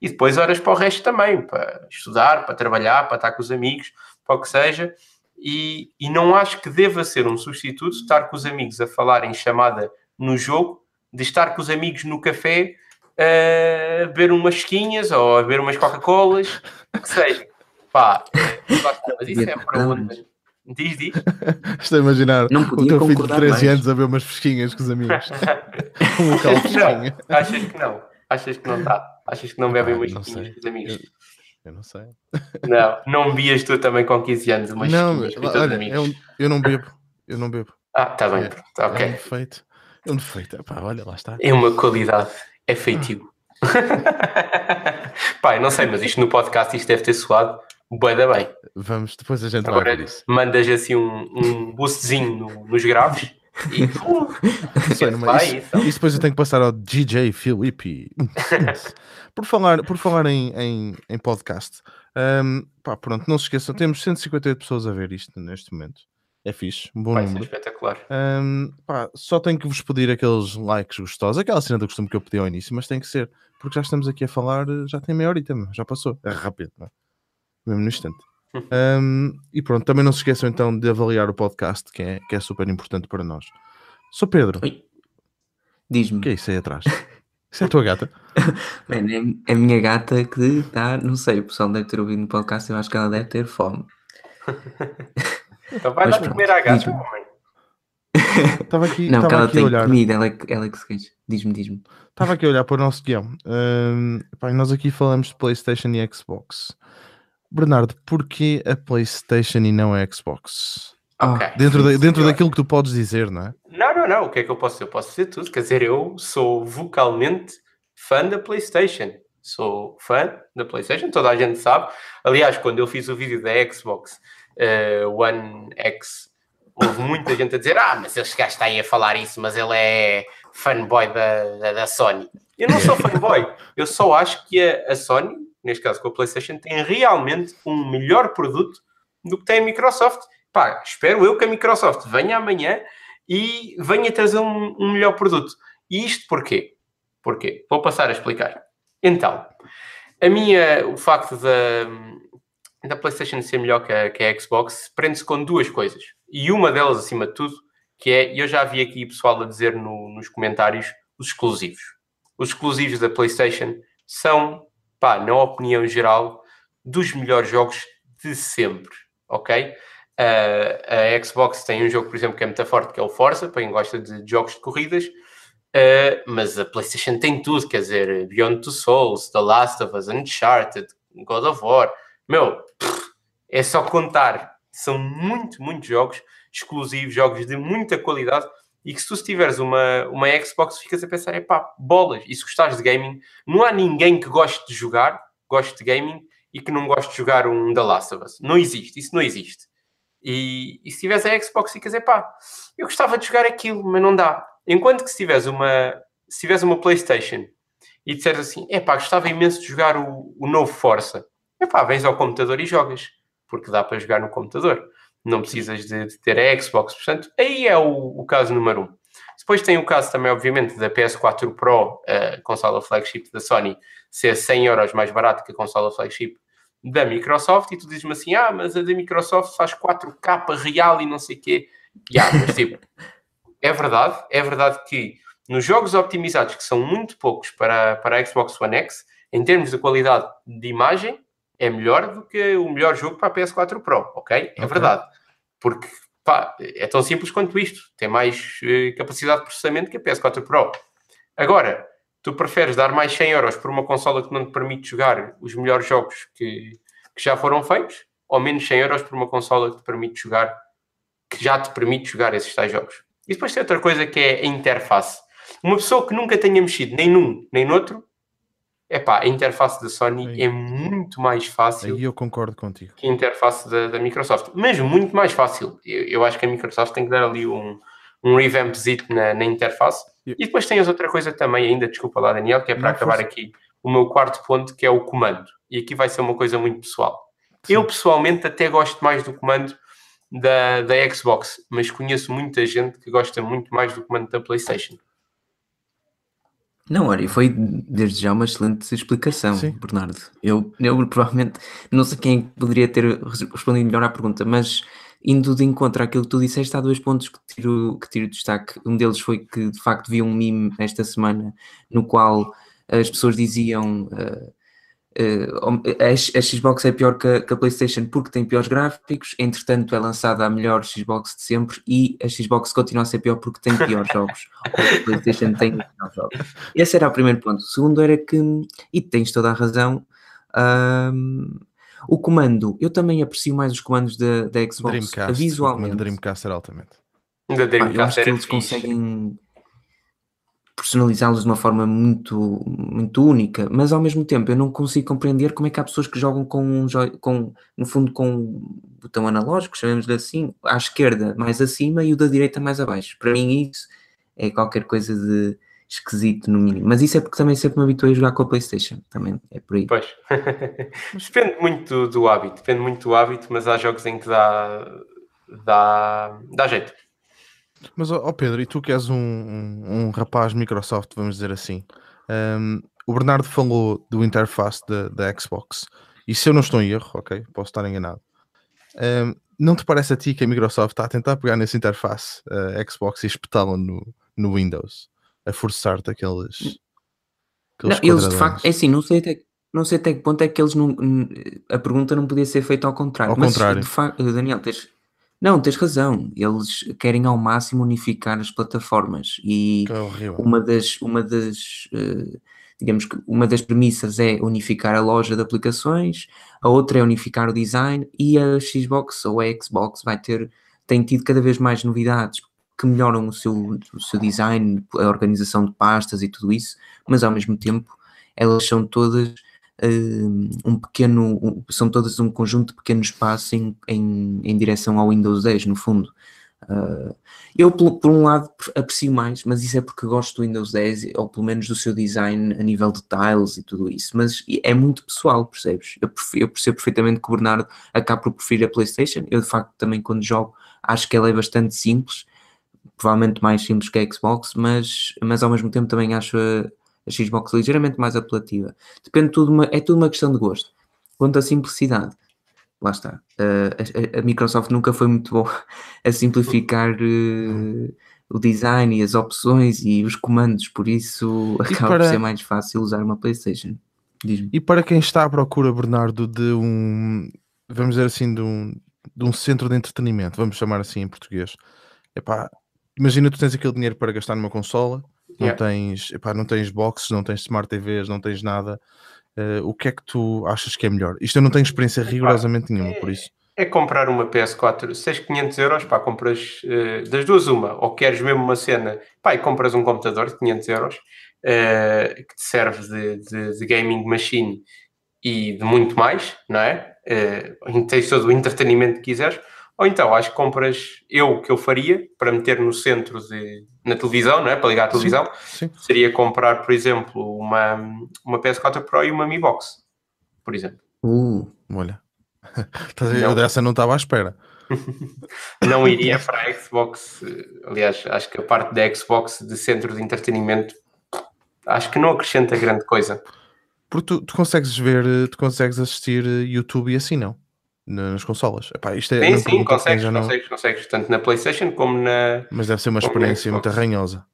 e depois horas para o resto também, para estudar, para trabalhar, para estar com os amigos, para o que seja. E, e não acho que deva ser um substituto estar com os amigos a falar em chamada no jogo, de estar com os amigos no café a beber umas chiquinhas ou a beber umas Coca-Colas, o que seja. Pá, é, lá está, mas isso é para onde. Diz, diz. Estou a imaginar Não o teu filho de concordar 13 mais. anos a ver umas fresquinhas com os amigos. um local. Não, achas que não? Achas que não está? Achas que não bebem Ah, umas sei. com os amigos? Eu não sei. Não, não bebias tu também com 15 anos umas não, com os olha, amigos? é um- eu não bebo. Eu não bebo. Ah, está bem, É, É um ok. defeito. É um defeito. Epá, olha, lá está. É uma qualidade, é feitio. Pai, não sei, mas isto no podcast isto deve ter soado bué da bem. Vamos, depois a gente vai Agora ver isso. mandas assim um, um boostzinho no- nos graves E, uh, mas isso, isso. isso depois eu tenho que passar ao DJ Filipe. por falar, por falar em, em, em podcast, hum, pá, pronto, não se esqueçam, temos 158 pessoas a ver isto neste momento. É fixe, um bom vai ser número. espetacular. Hum, pá, só tenho que vos pedir aqueles likes gostosos, aquela cena do costume que eu pedi ao início, mas tem que ser, porque já estamos aqui a falar, já tem meia horita, meu, já passou, é rápido, não é? mesmo no instante. Hum, e pronto, também não se esqueçam então de avaliar o podcast, que é, que é super importante para nós. Sou Pedro, Oi. Diz-me. o que é isso aí atrás? Isso é a tua gata? Mano, é a minha gata que está, não sei, o pessoal deve ter ouvido no podcast, eu acho que ela deve ter fome. Então vai Mas dar de comer à gata, homem. Estava aqui, Não, estava ela aqui a tem olhar. comida, ela é, que- ela é que se queixa. Diz-me, diz-me. Estava aqui a olhar para o nosso guião. Hum, pá, nós aqui falamos de PlayStation e Xbox. Bernardo, porquê a PlayStation e não a Xbox? Oh, Ok. Dentro, da- dentro daquilo que tu podes dizer, não é? Não, não, não. O que é que eu posso dizer? Eu posso dizer tudo. Quer dizer, eu sou vocalmente fã da PlayStation. Sou fã da PlayStation, toda a gente sabe. Aliás, quando eu fiz o vídeo da Xbox eh, One X, houve muita gente a dizer: Ah, mas este gajo está aí a falar isso, mas ele é fanboy da, da, da Sony. Eu não sou fanboy, eu só acho que a, a Sony, neste caso com a PlayStation, tem realmente um melhor produto do que tem a Microsoft. Pá, espero eu que a Microsoft venha amanhã e venha trazer um, um melhor produto. E isto porquê? Porquê? Vou passar a explicar. Então, a minha, o facto da, da PlayStation ser melhor que a, que a Xbox prende-se com duas coisas. E uma delas, acima de tudo, que é, eu já vi aqui pessoal a dizer no- nos comentários, os exclusivos. Os exclusivos da PlayStation são, pá, na opinião geral, dos melhores jogos de sempre, ok? Uh, a Xbox tem um jogo, por exemplo, que é muito forte, que é o Forza, para quem gosta de jogos de corridas, Uh, mas a PlayStation tem tudo, quer dizer, Beyond Two Souls, The Last of Us, Uncharted, God of War. Meu, é só contar. São muito, muitos jogos exclusivos, jogos de muita qualidade. E que se tu tiveres uma, uma Xbox, ficas a pensar: é pá, bolas. E se gostares de gaming, não há ninguém que goste de jogar, goste de gaming e que não goste de jogar um The Last of Us. Não existe, isso não existe. E, e se tiveres a Xbox, ficas: é pá, eu gostava de jogar aquilo, mas não dá. Enquanto que se tiveres uma, se tiveres uma PlayStation e disseres assim, é pá, gostava imenso de jogar o, o novo Força, pá, vens ao computador e jogas, porque dá para jogar no computador. Não precisas de, de ter a Xbox, portanto, aí é o, o caso número um. Depois tem o caso também, obviamente, da PS4 Pro, a consola flagship da Sony, ser 100 euros mais barato que a consola flagship da Microsoft, e tu dizes-me assim, ah, mas a da Microsoft faz 4K real e não sei o quê. Yeah, mas tipo, é verdade, é verdade que nos jogos optimizados, que são muito poucos para, para a Xbox One X, em termos de qualidade de imagem, é melhor do que o melhor jogo para a PS4 Pro, ok? É Ok. verdade. Porque pá, é tão simples quanto isto. Tem mais eh, capacidade de processamento que a PS4 Pro. Agora, tu preferes dar mais 100 euros por uma consola que não te permite jogar os melhores jogos que, que já foram feitos, ou menos 100 euros por uma consola que te permite jogar, que já te permite jogar esses tais jogos. E depois tem outra coisa que é a interface. Uma pessoa que nunca tenha mexido nem num nem noutro, é pá, a interface da Sony Aí. é muito mais fácil Aí eu concordo contigo. que a interface da, da Microsoft, mas muito mais fácil. Eu, eu acho que a Microsoft tem que dar ali um, um revampzito na, na interface. Eu- E depois tens outra coisa também, ainda, desculpa lá, Daniel, que é para Não, acabar força. aqui o meu quarto ponto, que é o comando. E aqui vai ser uma coisa muito pessoal. Sim. Eu pessoalmente até gosto mais do comando da, da Xbox, mas conheço muita gente que gosta muito mais do comando da PlayStation. Não, olha, e foi desde já uma excelente explicação, Sim. Bernardo. Eu, eu provavelmente não sei quem poderia ter res- respondido melhor à pergunta, mas indo de encontro àquilo que tu disseste, há dois pontos que tiro, que tiro destaque. Um deles foi que de facto vi um meme esta semana no qual as pessoas diziam eh, a, a Xbox é pior que a, que a PlayStation porque tem piores gráficos, entretanto é lançada a melhor Xbox de sempre e a Xbox continua a ser pior porque tem piores jogos. A PlayStation tem melhores jogos. Esse era o primeiro ponto. O segundo era que, e tens toda a razão, ahm, o comando, eu também aprecio mais os comandos da, da Xbox Dreamcast. O comando visualmente. Dreamcast era altamente. Da Pá, eu acho Dreamcast que eles fixe. conseguem personalizá-los de uma forma muito, muito única, mas ao mesmo tempo eu não consigo compreender como é que há pessoas que jogam com, um com no fundo, com botão analógico, chamemos-lhe assim, à esquerda mais acima e o da direita mais abaixo. Para mim isso é qualquer coisa de esquisito no mínimo. Mas isso é porque também sempre me habituei a jogar com a Playstation, também é por aí. Pois. depende muito do, hábito, depende muito do hábito, mas há jogos em que dá, dá, dá jeito. Mas, ó Pedro, e tu que és um, um, um rapaz Microsoft, vamos dizer assim, um, o Bernardo falou do interface da, da Xbox, e se eu não estou em erro, ok, posso estar enganado, um, não te parece a ti que a Microsoft está a tentar pegar nessa interface uh, Xbox e espetá-la no, no Windows, a forçar-te aqueles, aqueles não, eles de facto, é assim, não sei até, não sei até que ponto é que eles não, a pergunta não podia ser feita ao contrário, ao mas contrário. de facto, Daniel, tens, não, tens razão. Eles querem ao máximo unificar as plataformas e uma das, uma das uh, digamos que uma das premissas é unificar a loja de aplicações, a outra é unificar o design e a Xbox ou a Xbox vai ter tem tido cada vez mais novidades que melhoram o seu, o seu design, a organização de pastas e tudo isso, mas ao mesmo tempo elas são todas um pequeno, são todas um conjunto de pequenos passos em, em, em direção ao Windows 10, no fundo. Uh, eu, por, por, um lado, aprecio mais, mas isso é porque gosto do Windows 10, ou pelo menos do seu design a nível de tiles e tudo isso. Mas é muito pessoal, percebes? Eu, eu percebo perfeitamente que o Bernardo acaba por preferir a PlayStation. Eu, de facto, também quando jogo, acho que ela é bastante simples, provavelmente mais simples que a Xbox, mas, mas ao mesmo tempo também acho a, Xbox ligeiramente mais apelativa. Depende tudo, uma, é tudo uma questão de gosto. Quanto à simplicidade, lá está. Uh, a, a, Microsoft nunca foi muito boa a simplificar uh, o design e as opções e os comandos, por isso acaba para... por ser mais fácil usar uma PlayStation. E para quem está à procura, Bernardo, de um, vamos dizer assim, de um, de um centro de entretenimento, vamos chamar assim em português, epá, imagina tu tens aquele dinheiro para gastar numa consola não tens, epá, não tens boxes, não tens smart TVs, não tens nada. Uh, o que é que tu achas que é melhor? Isto eu não tenho experiência rigorosamente nenhuma, por isso. É, é comprar uma PS4, se tens 500 euros, pá, compras uh, das duas uma, ou queres mesmo uma cena, pá, e compras um computador de 500 euros, uh, que te serve de, de, de, gaming machine e de muito mais, não é? Uh, tens todo o entretenimento que quiseres, ou então, acho que compras, eu que eu faria, para meter no centro de, na televisão, não é? Para ligar a televisão, sim, sim. seria comprar, por exemplo, uma, uma PS4 Pro e uma Mi Box, por exemplo. Uh, olha, eu dessa não estava à espera. não iria para a Xbox, aliás, acho que a parte da Xbox de centro de entretenimento, acho que não acrescenta grande coisa. Porque tu, tu consegues ver, tu consegues assistir YouTube e assim não? Nas consolas. Epá, isto é, sim, sim, consegues, não... consegues, consegues, tanto na PlayStation como na. Mas deve ser uma experiência muito arranhosa.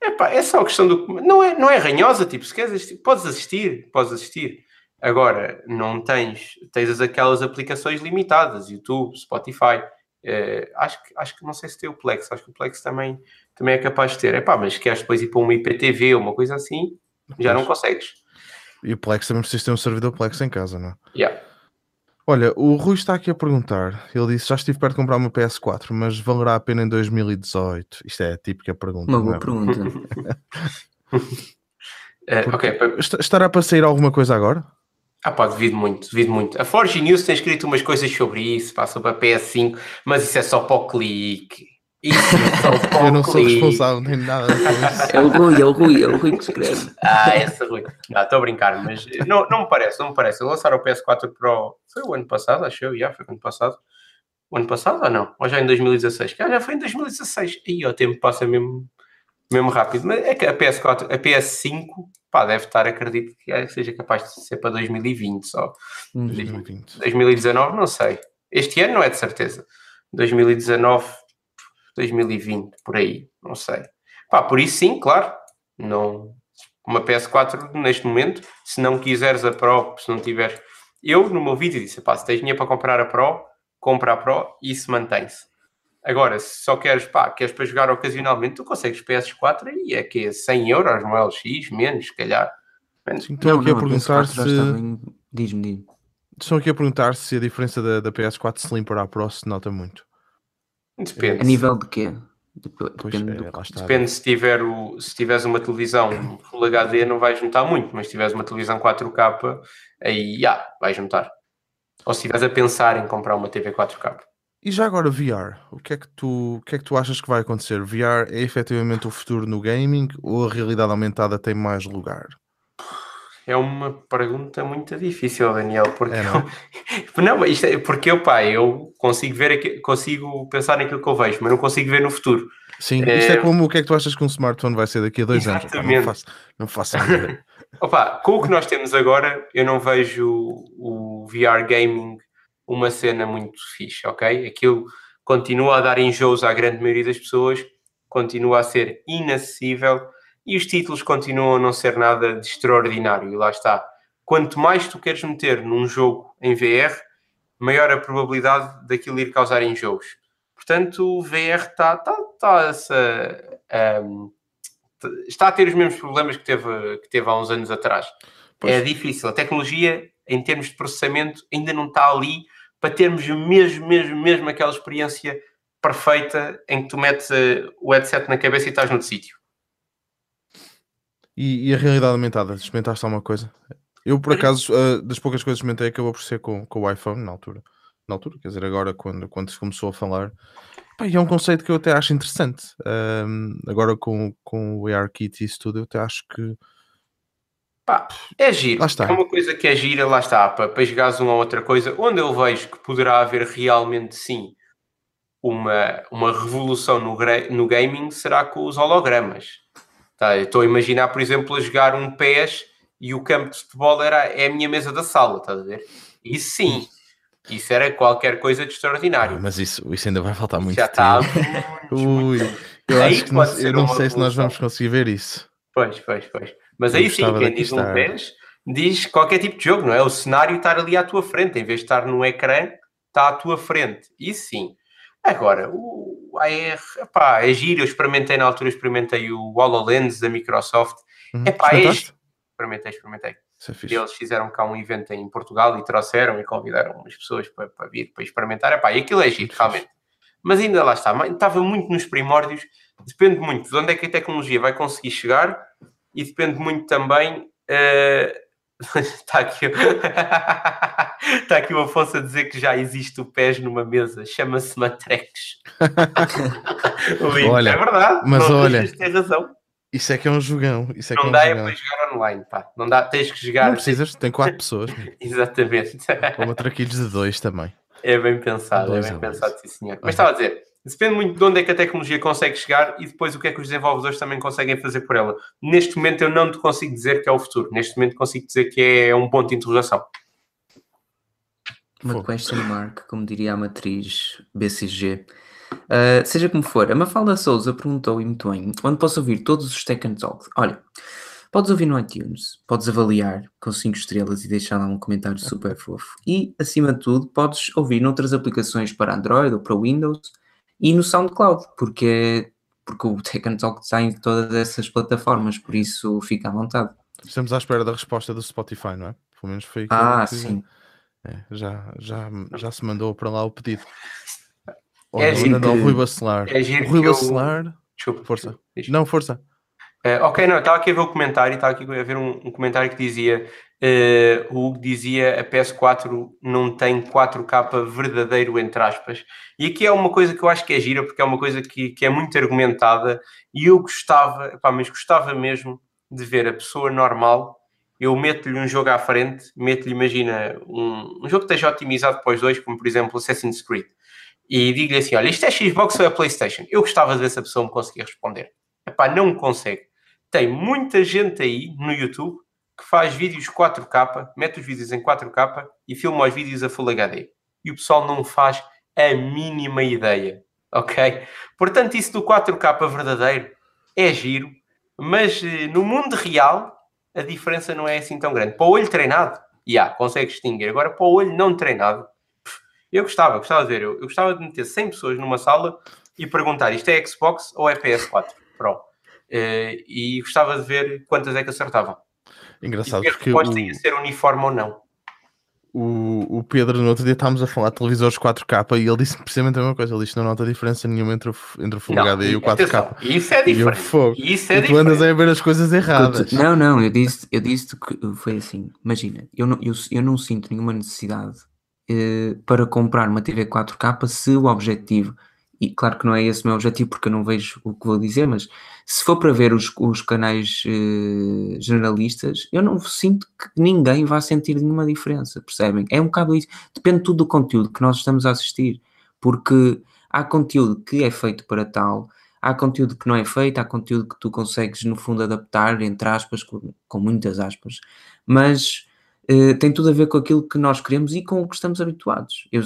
Epá, é só questão do. Não é, não é arranhosa, tipo, se queres assistir, podes assistir, podes assistir. Agora, não tens, tens aquelas aplicações limitadas, YouTube, Spotify. Uh, acho, que, acho que não sei se tem o Plex, acho que o Plex também, também é capaz de ter. Epá, mas queres depois ir para uma IPTV ou uma coisa assim, já não consegues. E o Plex também precisa ter um servidor Plex em casa, não é? Yeah. Olha, o Rui está aqui a perguntar. Ele disse: Já estive perto de comprar uma PS4, mas valerá a pena em 2018? Isto é a típica pergunta. Uma boa é? pergunta. uh, okay, Estará para sair alguma coisa agora? Ah pá, devido muito, devido muito. A Forge News tem escrito umas coisas sobre isso, passa para a PS5, mas isso é só para o clique. Isso eu não sou responsável nem nada É o Rui, é o Rui, é o Rui que escreve. Ah, esse Rui. Não, estou a brincar, mas não, não me parece, não me parece. Lançaram o PS4 Pro, foi o ano passado, acho eu, já foi o ano passado. O ano passado ou não? Ou já em 2016? Ah, já foi em 2016. E o tempo passa mesmo, mesmo rápido. Mas é que a PS4, a PS5, pá, deve estar, acredito que seja capaz de ser para 2020 só. 2020. 2019, não sei. Este ano não é de certeza. 2019 2020, por aí, não sei. Pá, por isso sim, claro, não, uma PS4 neste momento, se não quiseres a Pro, se não tiveres... Eu, no meu vídeo, disse, pá, se tens dinheiro para comprar a Pro, compra a Pro e isso mantém-se. Agora, se só queres, pá, queres para jogar ocasionalmente, tu consegues PS4 e é que é 100 euros no LX, menos, se calhar. Menos. Então, aqui a perguntar se... Diz-me, diz Estão aqui a perguntar se a diferença da, da PS4 Slim para a Pro se nota muito. Depende. A nível de quê? Depende, é, do... Depende se, tiver o, se tiveres uma televisão Full HD não vais juntar muito, mas se tiveres uma televisão 4K aí já, vais juntar. ou se estiveres a pensar em comprar uma TV 4K. E já agora VR, o que é que tu, o que é que tu achas que vai acontecer? VR é efetivamente o futuro no gaming ou a realidade aumentada tem mais lugar? É uma pergunta muito difícil, Daniel, porque É, não é? eu, não, isto é porque eu, pá, eu consigo ver, consigo pensar naquilo que eu vejo, mas não consigo ver no futuro. Sim, É- isto é como o que é que tu achas que um smartphone vai ser daqui a dois anos? Pá, não Exatamente. faço, não faço. Opa, com o que nós temos agora, eu não vejo o VR gaming uma cena muito fixe, ok? Aquilo continua a dar enjoos à grande maioria das pessoas, continua a ser inacessível e os títulos continuam a não ser nada de extraordinário. E lá está. Quanto mais tu queres meter num jogo em VR, maior a probabilidade daquilo ir causar enjoos. Portanto, o VR está tá, tá essa, ahm, t- está a ter os mesmos problemas que teve, que teve há uns anos atrás. Pois. É difícil. A tecnologia, em termos de processamento, ainda não está ali para termos mesmo, mesmo, mesmo aquela experiência perfeita em que tu metes eh, o headset na cabeça e estás no sítio. E, e a realidade aumentada, experimentaste alguma coisa? Eu, por acaso, ah, das poucas coisas que experimentei, acabou por ser com, com o iPhone na altura. Na altura, quer dizer, agora, quando, quando se começou a falar. Pá, e é um conceito que eu até acho interessante. Ahm, agora, com, com o ARKit e isso tudo, eu até acho que. Pá, é giro. Lá está. É uma coisa que é gira, lá está, para, para jogares uma ou outra coisa, onde eu vejo que poderá haver realmente sim uma, uma revolução no, no gaming será com os hologramas. Tá, estou a imaginar, por exemplo, a jogar um PES e o campo de futebol era, é a minha mesa da sala, estás a ver? Isso sim, isso era qualquer coisa de extraordinário. Mas isso, isso ainda vai faltar muito Já está. tempo. Ui, eu Aí acho que não, eu não sei se nós vamos conseguir ver isso. Pois, pois, pois. Mas Eu aí sim, quem diz um estar. PES diz qualquer tipo de jogo, não é? O cenário estar ali à tua frente, em vez de estar num ecrã, está à tua frente. Isso sim. Agora, o AR, epá, é giro, eu experimentei na altura, experimentei o HoloLens da Microsoft. Uhum. Epá, é. Experimentei, experimentei. É. E eles fizeram cá um evento em Portugal e trouxeram e convidaram as pessoas para, para vir para experimentar. Epá, e aquilo é giro, realmente. Mas ainda lá está, estava muito nos primórdios. Depende muito de onde é que a tecnologia vai conseguir chegar e depende muito também. eh, está, aqui, está aqui o Afonso a dizer que já existe o PES numa mesa, chama-se Matrex. Olha, é verdade, mas não, olha, tens razão. Isso é que é um jogão. Isso é que é Não um dá é jogão. para jogar online, pá. Não dá, tens que jogar. Não precisas, tem quatro pessoas. Exatamente. Ou matraquilhos de dois também. É bem pensado, é Dois bem a dois. pensado, sim senhor. Mas estava a dizer, depende muito de onde é que a tecnologia consegue chegar e depois o que é que os desenvolvedores também conseguem fazer por ela. Neste momento eu não te consigo dizer que é o futuro. Neste momento consigo dizer que é um ponto de interrogação. Uma question mark, como diria a matriz BCG. Uh, seja como for, a Mafalda Souza perguntou e muito bem, onde posso ouvir todos os Tech and Talk? Olha, podes ouvir no iTunes, podes avaliar com 5 estrelas e deixar lá um comentário super fofo. E, acima de tudo, podes ouvir noutras aplicações para Android ou para Windows e no SoundCloud, porque, porque o Tech and Talk está em todas essas plataformas, por isso fica à vontade. Estamos à espera da resposta do Spotify, não é? Pelo menos foi Ah, sim. É, já, já, já se mandou para lá o pedido. É giro não, que- Rui Bacelar. é giro Rui que eu- Bacelar. Desculpa. Força. desculpa. Não, força. Eh, ok, não, estava aqui a ver o comentário, estava aqui a ver um, um comentário que dizia, eh, o Hugo dizia a PS4 não tem 4K verdadeiro, entre aspas. E aqui é uma coisa que eu acho que é gira, porque é uma coisa que, que é muito argumentada e eu gostava, epá, mas gostava mesmo de ver a pessoa normal, eu meto-lhe um jogo à frente, meto-lhe, imagina, um, um jogo que esteja otimizado para os dois, como por exemplo Assassin's Creed, e digo-lhe assim, olha, isto é Xbox ou é Playstation? Eu gostava de ver se a pessoa me conseguia responder. Epá, não consegue. Tem muita gente aí no YouTube que faz vídeos 4K, mete os vídeos em 4K e filma os vídeos a Full HD. E o pessoal não faz a mínima ideia, ok? Portanto, isso do 4K verdadeiro é giro, mas eh, no mundo real a diferença não é assim tão grande. Para o olho treinado, já, consegue distinguir. Agora, para o olho não treinado, eu gostava, gostava de ver, eu, eu gostava de meter 100 pessoas numa sala e perguntar isto é Xbox ou é PS4 Pro? Eh, e gostava de ver quantas é que acertavam. E Engraçado a porque resposta ia o, ser uniforme ou não. o, o Pedro, no outro dia, estávamos a falar de televisores 4K e ele disse precisamente a mesma coisa. Ele disse: não nota diferença nenhuma entre o, entre o Full HD e o 4K. atenção, isso é E diferente. fogo. Isso é E tu andas a ver as coisas erradas. Não, não, eu disse, eu disse que foi assim. Imagina, eu não, eu, eu não sinto nenhuma necessidade eh, para comprar uma TV 4K se o objetivo, e claro que não é esse o meu objetivo porque eu não vejo o que vou dizer, mas se for para ver os, os canais eh, generalistas, eu não sinto que ninguém vá sentir nenhuma diferença, percebem? É um bocado isso, depende tudo do conteúdo que nós estamos a assistir, porque há conteúdo que é feito para tal, há conteúdo que não é feito, há conteúdo que tu consegues, no fundo, adaptar, entre aspas, com, com muitas aspas, mas eh, tem tudo a ver com aquilo que nós queremos e com o que estamos habituados. Eu,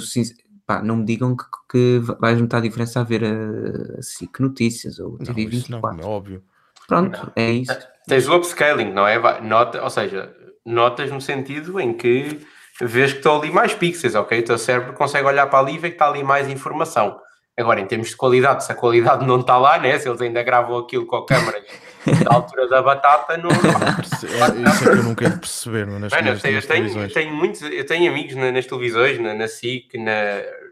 pá, não me digam que, que vais notar a diferença a ver a, a SIC Notícias ou a TV Não, isso 24. não, é óbvio. Pronto, Não. é isso. Tens o upscaling, não é? Nota, ou seja, notas no sentido em que vês que estão ali mais pixels, ok? O teu cérebro consegue olhar para ali e ver que está ali mais informação. Agora, em termos de qualidade, se a qualidade não está lá, né? se eles ainda gravam aquilo com a câmera da altura da batata, não. É- Isso é que eu nunca ia perceber meu, nas, Mano, eu nas, tenho, eu tenho, televisões. eu tenho muitos, eu tenho amigos na- nas televisões, na, na SIC, na,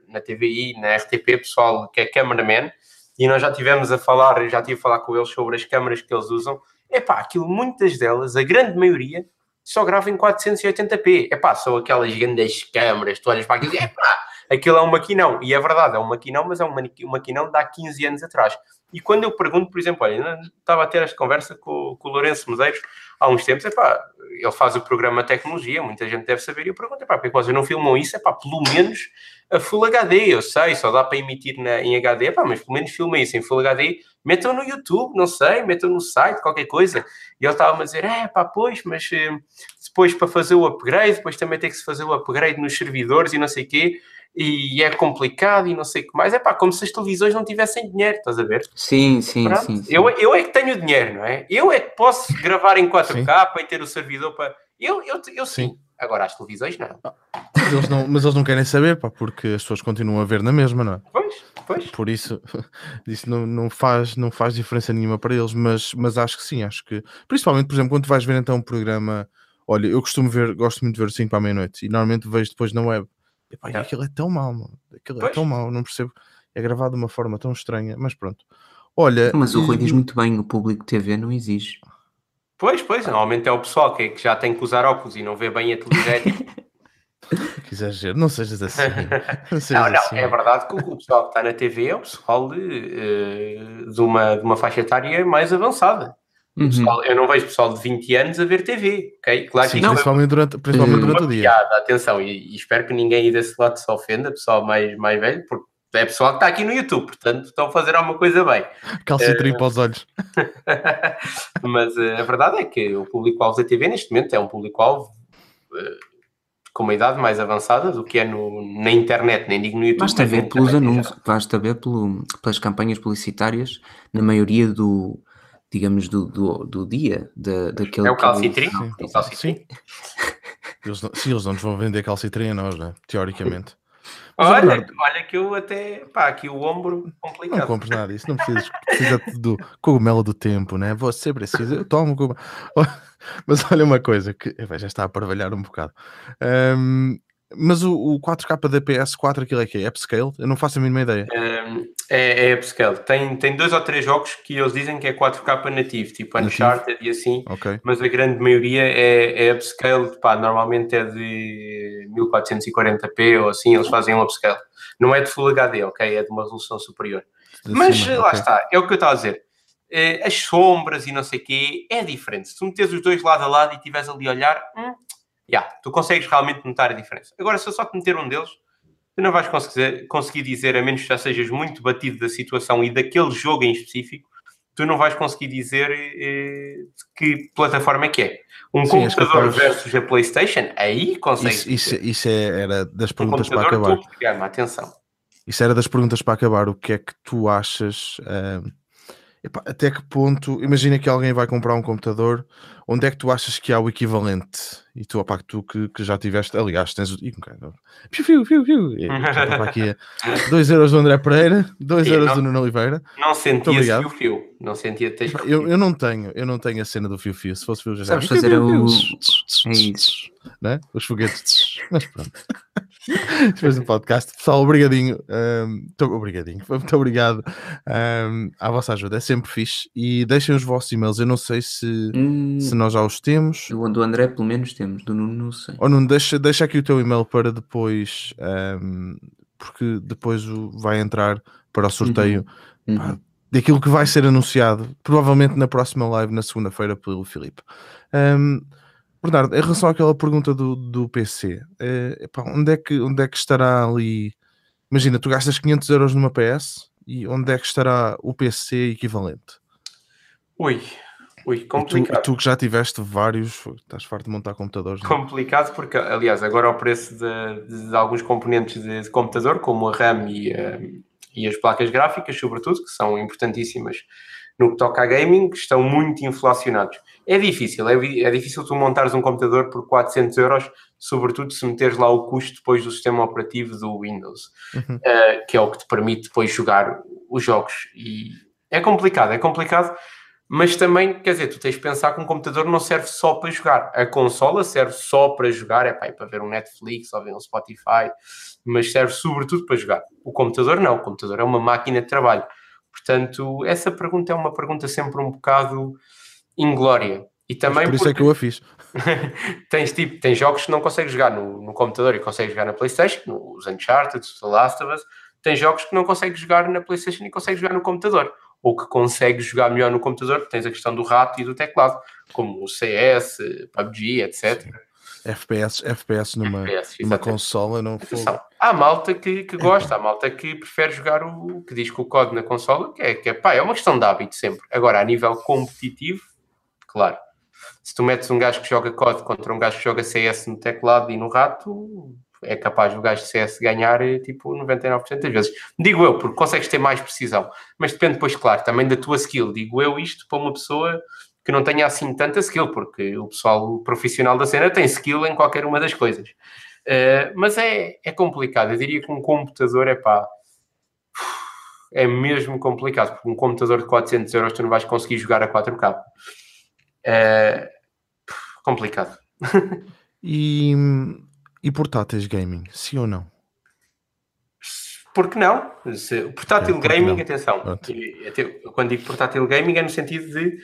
na TVI, na RTP, pessoal que é cameraman, e nós já tivemos a falar, já tive a falar com eles sobre as câmaras que eles usam. Epá, aquilo, muitas delas, a grande maioria, só grava em 480p. Epá, são aquelas grandes câmaras, tu olhas para aquilo e epá, aquilo é um maquinão. E é verdade, é um maquinão, mas é um maquinão de há 15 anos atrás. E quando eu pergunto, por exemplo, olha, estava a ter esta conversa com, com o Lourenço Medeiros há uns tempos, epá, ele faz o programa Tecnologia, muita gente deve saber, e eu pergunto, epá, porque é que vocês não filmam isso? Epá, pelo menos a Full HD, eu sei, só dá para emitir na, em HD, epá, mas pelo menos filmem isso em Full HD, metam no YouTube, não sei, metam no site, qualquer coisa. E ele estava a dizer, é pá, pois, mas eh, depois para fazer o upgrade, depois também tem que se fazer o upgrade nos servidores e não sei o quê, e é complicado e não sei o que mais. É pá, como se as televisões não tivessem dinheiro, estás a ver? Sim, sim, sim. sim. Eu, eu é que tenho dinheiro, não é? Eu é que posso gravar em 4K e ter o servidor para. Eu, eu, eu sim. Sim. Agora as televisões não. Mas eles não, mas eles não querem saber, pá, porque as pessoas continuam a ver na mesma, não é? Pois, pois. Por isso, isso não, não, faz, não faz diferença nenhuma para eles, mas, mas acho que sim, acho que. Principalmente, por exemplo, quando tu vais ver então um programa. Olha, eu costumo ver, gosto muito de ver o 5 para a meia-noite e normalmente vejo depois na web. E, pá, É. aquilo é tão mau, mano. Aquilo é Pois. tão mau, não percebo. É gravado de uma forma tão estranha, mas pronto. Olha. Mas o Rui diz muito bem, o público TV não exige. Pois, pois. Normalmente é o pessoal que, que já tem que usar óculos e não vê bem a televisão. Que exagero, não sejas assim. Não, sejas Não, não, assim. é verdade que o pessoal que está na TV é o pessoal de, eh, de, uma, de uma faixa etária mais avançada. Uhum. pessoal- eu não vejo pessoal de 20 anos a ver TV, ok? Claro que Sim, isto é principalmente durante, principalmente Eh, durante o dia. piada, atenção, e, e espero que ninguém aí desse lado se ofenda, pessoal mais, mais velho, porque é pessoal que está aqui no YouTube, portanto estão a fazer alguma coisa bem. Calcitrim para os olhos. Mas eh, a verdade é que o público-alvo da TV neste momento é um público-alvo eh, com uma idade mais avançada do que é no, na internet, nem digo no YouTube. Basta ver pelos anúncios, basta ver pelo, pelas campanhas publicitárias, na maioria do, digamos, do, do, do dia, da, daquele... É o é calcitrim? Sim. O calcitrim? Sim. Eles não, sim, eles não nos vão vender calcitrim a nós, né? teoricamente. Mas, Olha, Bernardo, olha que eu até, pá, aqui o ombro não complicado. compres nada disso, não precisas. Precisa do cogumelo do tempo, né? Você precisa, eu tomo cogumelo. Mas olha uma coisa que eh, já está a parvalhar um bocado. Ahm, mas o, o 4K da PS4, aquilo é que é? Upscale? Eu não faço a mínima ideia. É, é upscale. Tem, tem dois ou três jogos que eles dizem que é 4K nativo, tipo Nativo. Uncharted e assim, Ok. mas a grande maioria é, é upscale, pá, normalmente é de 1440p ou assim, eles fazem um upscale. Não é de Full HD, ok? É de uma resolução superior. De Mas cima, lá ok. está, é o que eu estava a dizer. Eh, As sombras e não sei o quê é diferente. Se tu meteres os dois lado a lado e estiveres ali a olhar, hum, já, tu consegues realmente notar a diferença. Agora, se eu só te meter um deles, tu não vais conseguir, conseguir dizer, a menos que já sejas muito batido da situação e daquele jogo em específico, tu não vais conseguir dizer eh, que plataforma é que é. Um Sim, computador versus a PlayStation, aí consegues. Isso, isso, isso é- era das um perguntas para computador acabar. atenção. Isso era das perguntas para acabar. O que é que tu achas? epá, até que ponto? Imagina que alguém vai comprar um computador. Onde é que tu achas que há o equivalente? E tu, que tu que, que já tiveste, aliás, tens o. Ih? Piu, piu, piu, piu. E estava aqui 2 euros do André Pereira, 2 Sim, euros não- do Nuno Oliveira. Não sentias obrigado. fio-fio. Não sentia tens Eu, eu não tenho, eu não tenho a cena do fio fio. Se fosse fio, já Sabes fazer Piu, piu, o- piu. É isso. Né? Os foguetes. Mas pronto. Depois do podcast. Pessoal, obrigadinho. Um, tô, obrigadinho. Muito obrigado um, à vossa ajuda. É sempre fixe. E deixem os vossos e-mails. Eu não sei se, Hum, se nós já os temos. do, do André, pelo menos, temos. Do Nuno, não sei. Ou não, deixa, deixa aqui o teu e-mail para depois, um, porque depois o- vai entrar para o sorteio Uhum. pá, daquilo que vai ser anunciado, provavelmente na próxima live, na segunda-feira, pelo Filipe. Um, Bernardo, em relação àquela pergunta do, do PC, eh, epá, onde, é que, onde é que estará ali? Imagina, tu gastas 500 euros numa PS e onde é que estará o PC equivalente? Ui, ui, E tu, complicado. e tu que já tiveste vários, estás farto de montar computadores, não é? Complicado porque, aliás, agora o preço de, de alguns componentes de, de computador, como a RAM e, eh, e as placas gráficas, sobretudo, que são importantíssimas no que toca a gaming, estão muito inflacionados. É difícil, é, é difícil tu montares um computador por 400 euros, sobretudo se meteres lá o custo depois do sistema operativo do Windows, Uhum. eh, que é o que te permite depois jogar os jogos. E é complicado, é complicado, mas também, quer dizer, tu tens de pensar que um computador não serve só para jogar. A consola serve só para jogar, é, pá, é para ver um Netflix ou ver um Spotify, mas serve sobretudo para jogar. O computador não, o computador é uma máquina de trabalho. Portanto, essa pergunta é uma pergunta sempre um bocado inglória. E também Por isso é porque que eu a fiz. tens, tipo, tens jogos que não consegues jogar no, no computador e consegues jogar na Playstation, os Uncharted, os The Last of Us. Tens jogos que não consegues jogar na Playstation e consegues jogar no computador. Ou que consegues jogar melhor no computador, porque tens a questão do rato e do teclado, como o CS, PUBG, etc. FPS, FPS numa, FPS, numa consola não fogo. há malta que, que gosta, há malta que prefere jogar o que diz que o código na consola, que é, que é, pá, é uma questão de hábito sempre. Agora, a nível competitivo, claro, se tu metes um gajo que joga código contra um gajo que joga CS no teclado e no rato, é capaz do gajo de CS ganhar eh, tipo 99% das vezes. Digo eu, porque consegues ter mais precisão, mas depende depois, claro, também da tua skill. Digo eu isto para uma pessoa que não tenha assim tanta skill, porque o pessoal profissional da cena tem skill em qualquer uma das coisas. Uh, mas é, é complicado. Eu diria que um computador é pá. É mesmo complicado, porque um computador de 400 euros tu não vais conseguir jogar a 4K. É complicado. E, e portáteis gaming, sim ou não? Por que não? Se, portátil É, gaming, não? atenção. Até- Quando digo portátil gaming é no sentido de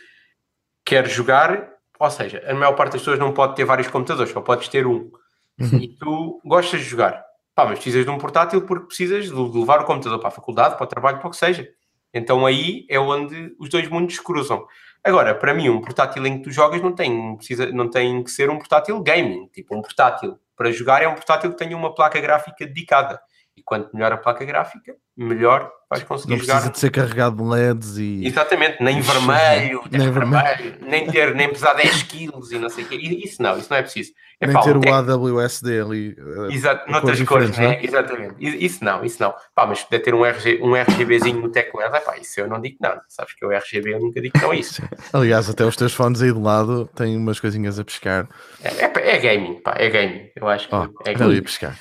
quer jogar, ou seja, a maior parte das pessoas não pode ter vários computadores, só podes ter um. Uhum. E tu gostas de jogar. Pá, mas precisas de um portátil porque precisas de levar o computador para a faculdade, para o trabalho, para o que seja. Então aí é onde os dois mundos se cruzam. Agora, para mim, um portátil em que tu jogas não tem, precisa, não tem que ser um portátil gaming. Tipo, um portátil para jogar é um portátil que tenha uma placa gráfica dedicada. E quanto melhor a placa gráfica, melhor vais conseguir Não jogar. precisa de ser carregado de LEDs e. Exatamente, nem vermelho, Nem vermelho. nem ter, nem pesar 10 quilos e não sei o quê. Isso não, isso não é preciso. É Nem pá, ter o AWSD ali. eh, Exato, noutras cores, né? não é? Exatamente. Isso não, isso não. Pá, mas poder ter um, RG, um RGBzinho no teclado, é pá, isso eu não digo não. Sabes que o RGB eu nunca digo não isso. Aliás, até os teus fones aí de lado têm umas coisinhas a pescar. É, é, é gaming, pá, é gaming. Eu acho que Ó, é gaming. pescar.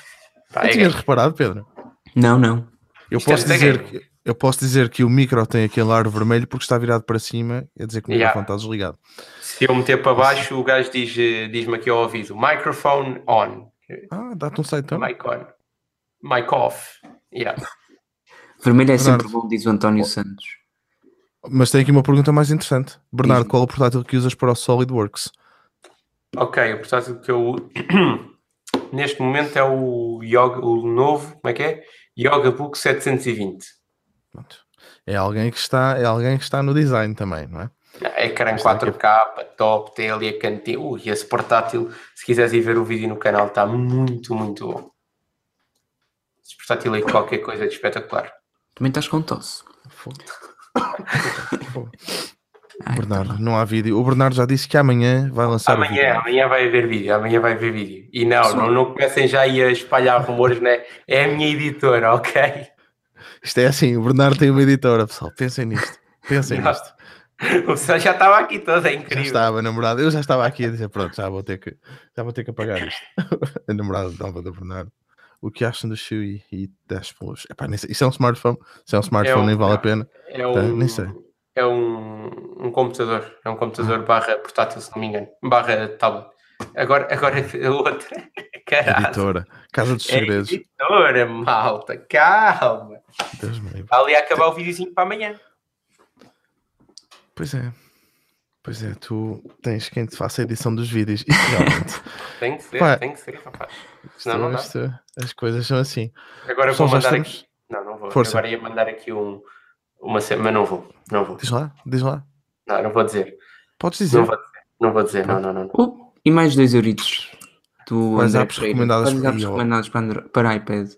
Pá, Não é tinhas reparado, Pedro? Não, não. Eu Isto é posso, dizer que, eu posso dizer que o micro tem aquele ar vermelho porque está virado para cima, quer dizer que o Yeah. microfone está desligado. Se eu meter para baixo, o gajo diz, eh, diz-me aqui ao ouvido: microphone on. Ah, dá-te um site então. Mic on. Mic off. Yeah. Vermelho é Bernardo. sempre bom, diz o António Santos. Mas tem aqui uma pergunta mais interessante. Bernardo, Diz-me. qual é o portátil que usas para o SolidWorks? Ok, o portátil que eu neste momento é o Yoga, o novo, como é que é? Yoga Book 720. Pronto. É alguém que está, é alguém que está no design também, não é? Ecrã Está aqui. 4K, top, tem ali a cantinha. Ui, esse portátil, se quiseres ir ver o vídeo no canal, está muito, muito bom. Esse portátil aí, qualquer coisa de espetacular. Também estás com tosse. Fogo. Bernardo, não há vídeo. O Bernardo já disse que amanhã vai lançar o Amanhã, vídeo. amanhã vai haver vídeo, amanhã vai haver vídeo. E não, não, não comecem já aí a espalhar rumores, né? É a minha editora, ok? Isto é assim, o Bernardo tem uma editora, pessoal. Pensem nisto. Pensem Não. nisto. O pessoal já estava aqui todo, é Já incrível. estava, namorado. Eu já estava aqui a dizer, pronto, já vou ter que, já vou ter que apagar isto. a namorada nova do Bernardo. O que acham do Shui e 10 Plus? Epá, sei. Isso é um smartphone? Se é um smartphone, um- nem vale a pena. É Tá, um, nem sei. É um, um computador. É um computador barra portátil, se não me engano. Barra tablet. Agora, agora a outra. Caralho. Editora. Casa dos É Segredos. editora, malta. Calma. Deus me livre. Está ali acabar o videozinho para amanhã. Pois é. Pois é, tu tens quem te faça a edição dos vídeos. E realmente, Tem que ser, Pá. tem que ser, rapaz. Senão não dá. isto- as coisas são assim. Agora vou mandar estamos. aqui. Não, não vou. Força. Agora ia mandar aqui um, uma cena, mas não vou. Não vou. Diz lá, diz lá. Não, não vou dizer. Podes dizer. Não vou dizer. Não vou dizer. Não, não, não. não. Oh, e mais dois euritos do André apps recomendadas por apps recomendadas para, Andro- para iPad?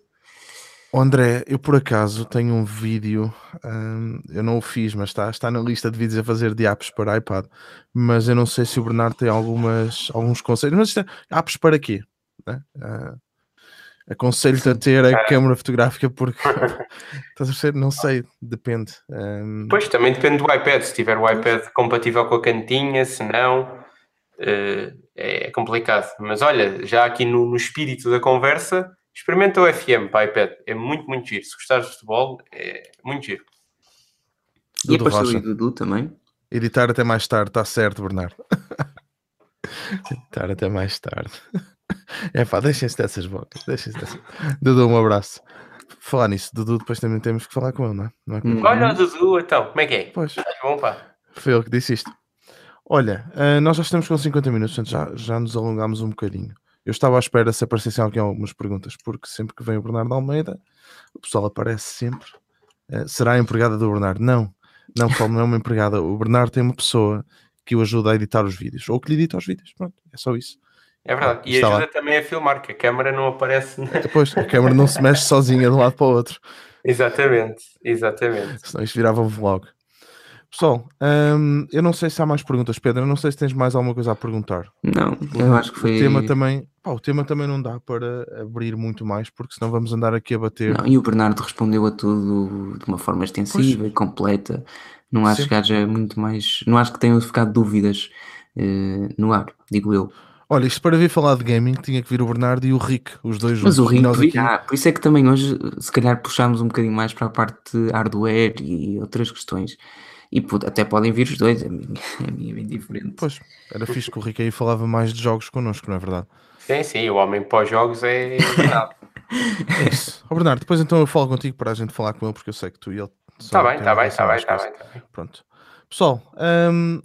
Ó, André, eu por acaso tenho um vídeo, hum, eu não o fiz, mas está, está na lista de vídeos a fazer de apps para iPad. Mas eu não sei se o Bernardo tem algumas, alguns conselhos. Mas isto é, apps para quê? né? Ah, Aconselho-te a ter a câmera fotográfica porque estás a perceber? Não sei, depende. Hum, Pois, também depende do iPad. Se tiver o iPad compatível com a cantinha, se não, eh, é complicado. Mas olha, já aqui no, no espírito da conversa, experimenta o FM para iPad. É muito, muito giro. Se gostares de futebol, é muito giro. E Dudu apareceu Rocha. aí Dudu também. Editar até mais tarde, está certo, Bernardo. Editar até mais tarde. É pá, deixem-se dessas bocas. Deixem-se dessas. Dudu, um abraço. Falar nisso, Dudu, depois também temos que falar com ele, não é? Não é Hum. Olha o Dudu, então, como é que é? Pois, Estás bom, pá? foi ele que disse isto. Olha, ah, nós já estamos com 50 minutos, portanto já, já nos alongámos um bocadinho. Eu estava à espera se aparecessem alguém algumas perguntas, porque sempre que vem o Bernardo Almeida, o pessoal aparece sempre. Ah, será a empregada do Bernardo? Não, não, pessoal, não é uma empregada. O Bernardo tem uma pessoa que o ajuda a editar os vídeos, ou que lhe edita os vídeos. Pronto, é só isso. É verdade. E Está lá. ajuda também a filmar, que a câmera não aparece. na- Depois a câmera não se mexe sozinha de um lado para o outro, exatamente, exatamente. senão isto virava um vlog. Pessoal, hum, eu não sei se há mais perguntas, Pedro. Eu não sei se tens mais alguma coisa a perguntar. Não, eu acho que foi. O tema também, pá, o tema também não dá para abrir muito mais, porque senão vamos andar aqui a bater. Não, e o Bernardo respondeu a tudo de uma forma extensiva e completa. Não acho Sempre. que haja muito mais. Não acho que tenham ficado dúvidas eh, no ar, digo eu. Olha, isto para vir falar de gaming tinha que vir o Bernardo e o Rick, os dois Mas juntos. o E Rico nós aqui- virá. Por isso é que também hoje, se calhar, puxámos um bocadinho mais para a parte de hardware e outras questões. E pô, até podem vir os dois, a minha, a minha é bem diferente. Pois, era fixe que o Rick aí falava mais de jogos connosco, não é verdade? Sim, sim, o homem pós-jogos é nada. É isso. Ó, Bernardo, depois então eu falo contigo para a gente falar com ele, porque eu sei que tu e ele. Está bem, está bem, está bem, próxima. bem. tá bem. Pronto. Pessoal, hum,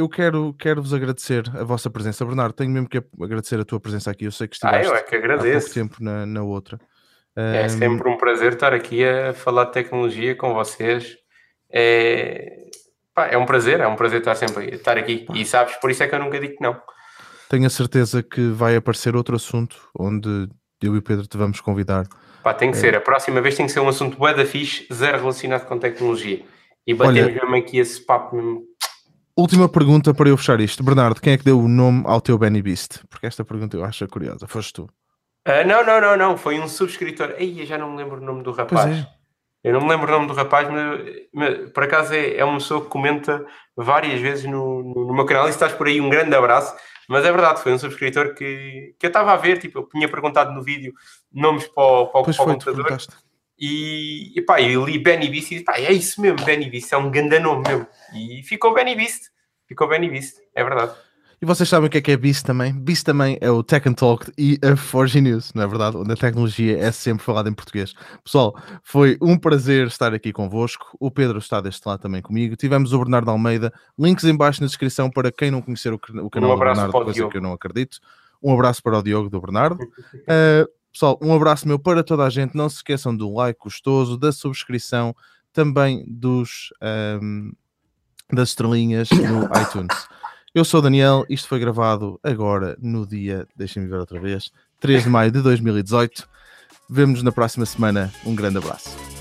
eu quero, quero vos agradecer a vossa presença. Bernardo, tenho mesmo que agradecer a tua presença aqui. Eu sei que Ah, estiveste eu é que há pouco agradeço. tempo na, na outra. É Hum, sempre um prazer estar aqui a falar de tecnologia com vocês. É, pá, é um prazer, é um prazer estar sempre estar aqui. E sabes, por isso é que eu nunca digo que não. Tenho a certeza que vai aparecer outro assunto onde eu e o Pedro te vamos convidar. Pá, tem que É. ser. A próxima vez tem que ser um assunto bué da fixe, zero relacionado com tecnologia. E batemos mesmo aqui esse papo mesmo. Última pergunta para eu fechar isto. Bernardo, quem é que deu o nome ao teu Benny Beast? Porque esta pergunta eu acho curiosa. Foste tu. Ah, não, não, não, não. Foi um subscritor. Eu já não me lembro o nome do rapaz. é. Eu não me lembro o nome do rapaz, mas, mas, por acaso é, é uma pessoa que comenta várias vezes no, no, no meu canal. E se estás por aí, um grande abraço. Mas é verdade, foi um subscritor que, que eu estava a ver. Tipo, eu tinha perguntado no vídeo nomes para o, para para o computador. E, e pá, eu li Benny Beast e disse, pá, é isso mesmo, Benny Beast, é um grande nome mesmo. E ficou Benny Beast, ficou Benny Beast, é verdade. E vocês sabem o que é que é Beast também? Beast também é o Tech and Talk e a Forge News, não é verdade? Onde a tecnologia é sempre falada em português. Pessoal, foi um prazer estar aqui convosco. O Pedro está deste lado também comigo. Tivemos o Bernardo Almeida. Links em baixo na descrição para quem não conhecer o, can- o canal do abraço Bernardo, coisa Diogo. que eu não acredito. Um abraço para o Diogo do Bernardo. Uh, pessoal, um abraço meu para toda a gente. Não se esqueçam do like gostoso, da subscrição, também dos, um, das estrelinhas no iTunes. Eu sou o Daniel, isto foi gravado agora no dia, deixem-me ver outra vez, 3 de maio de 2018. Vemo-nos na próxima semana. Um grande abraço.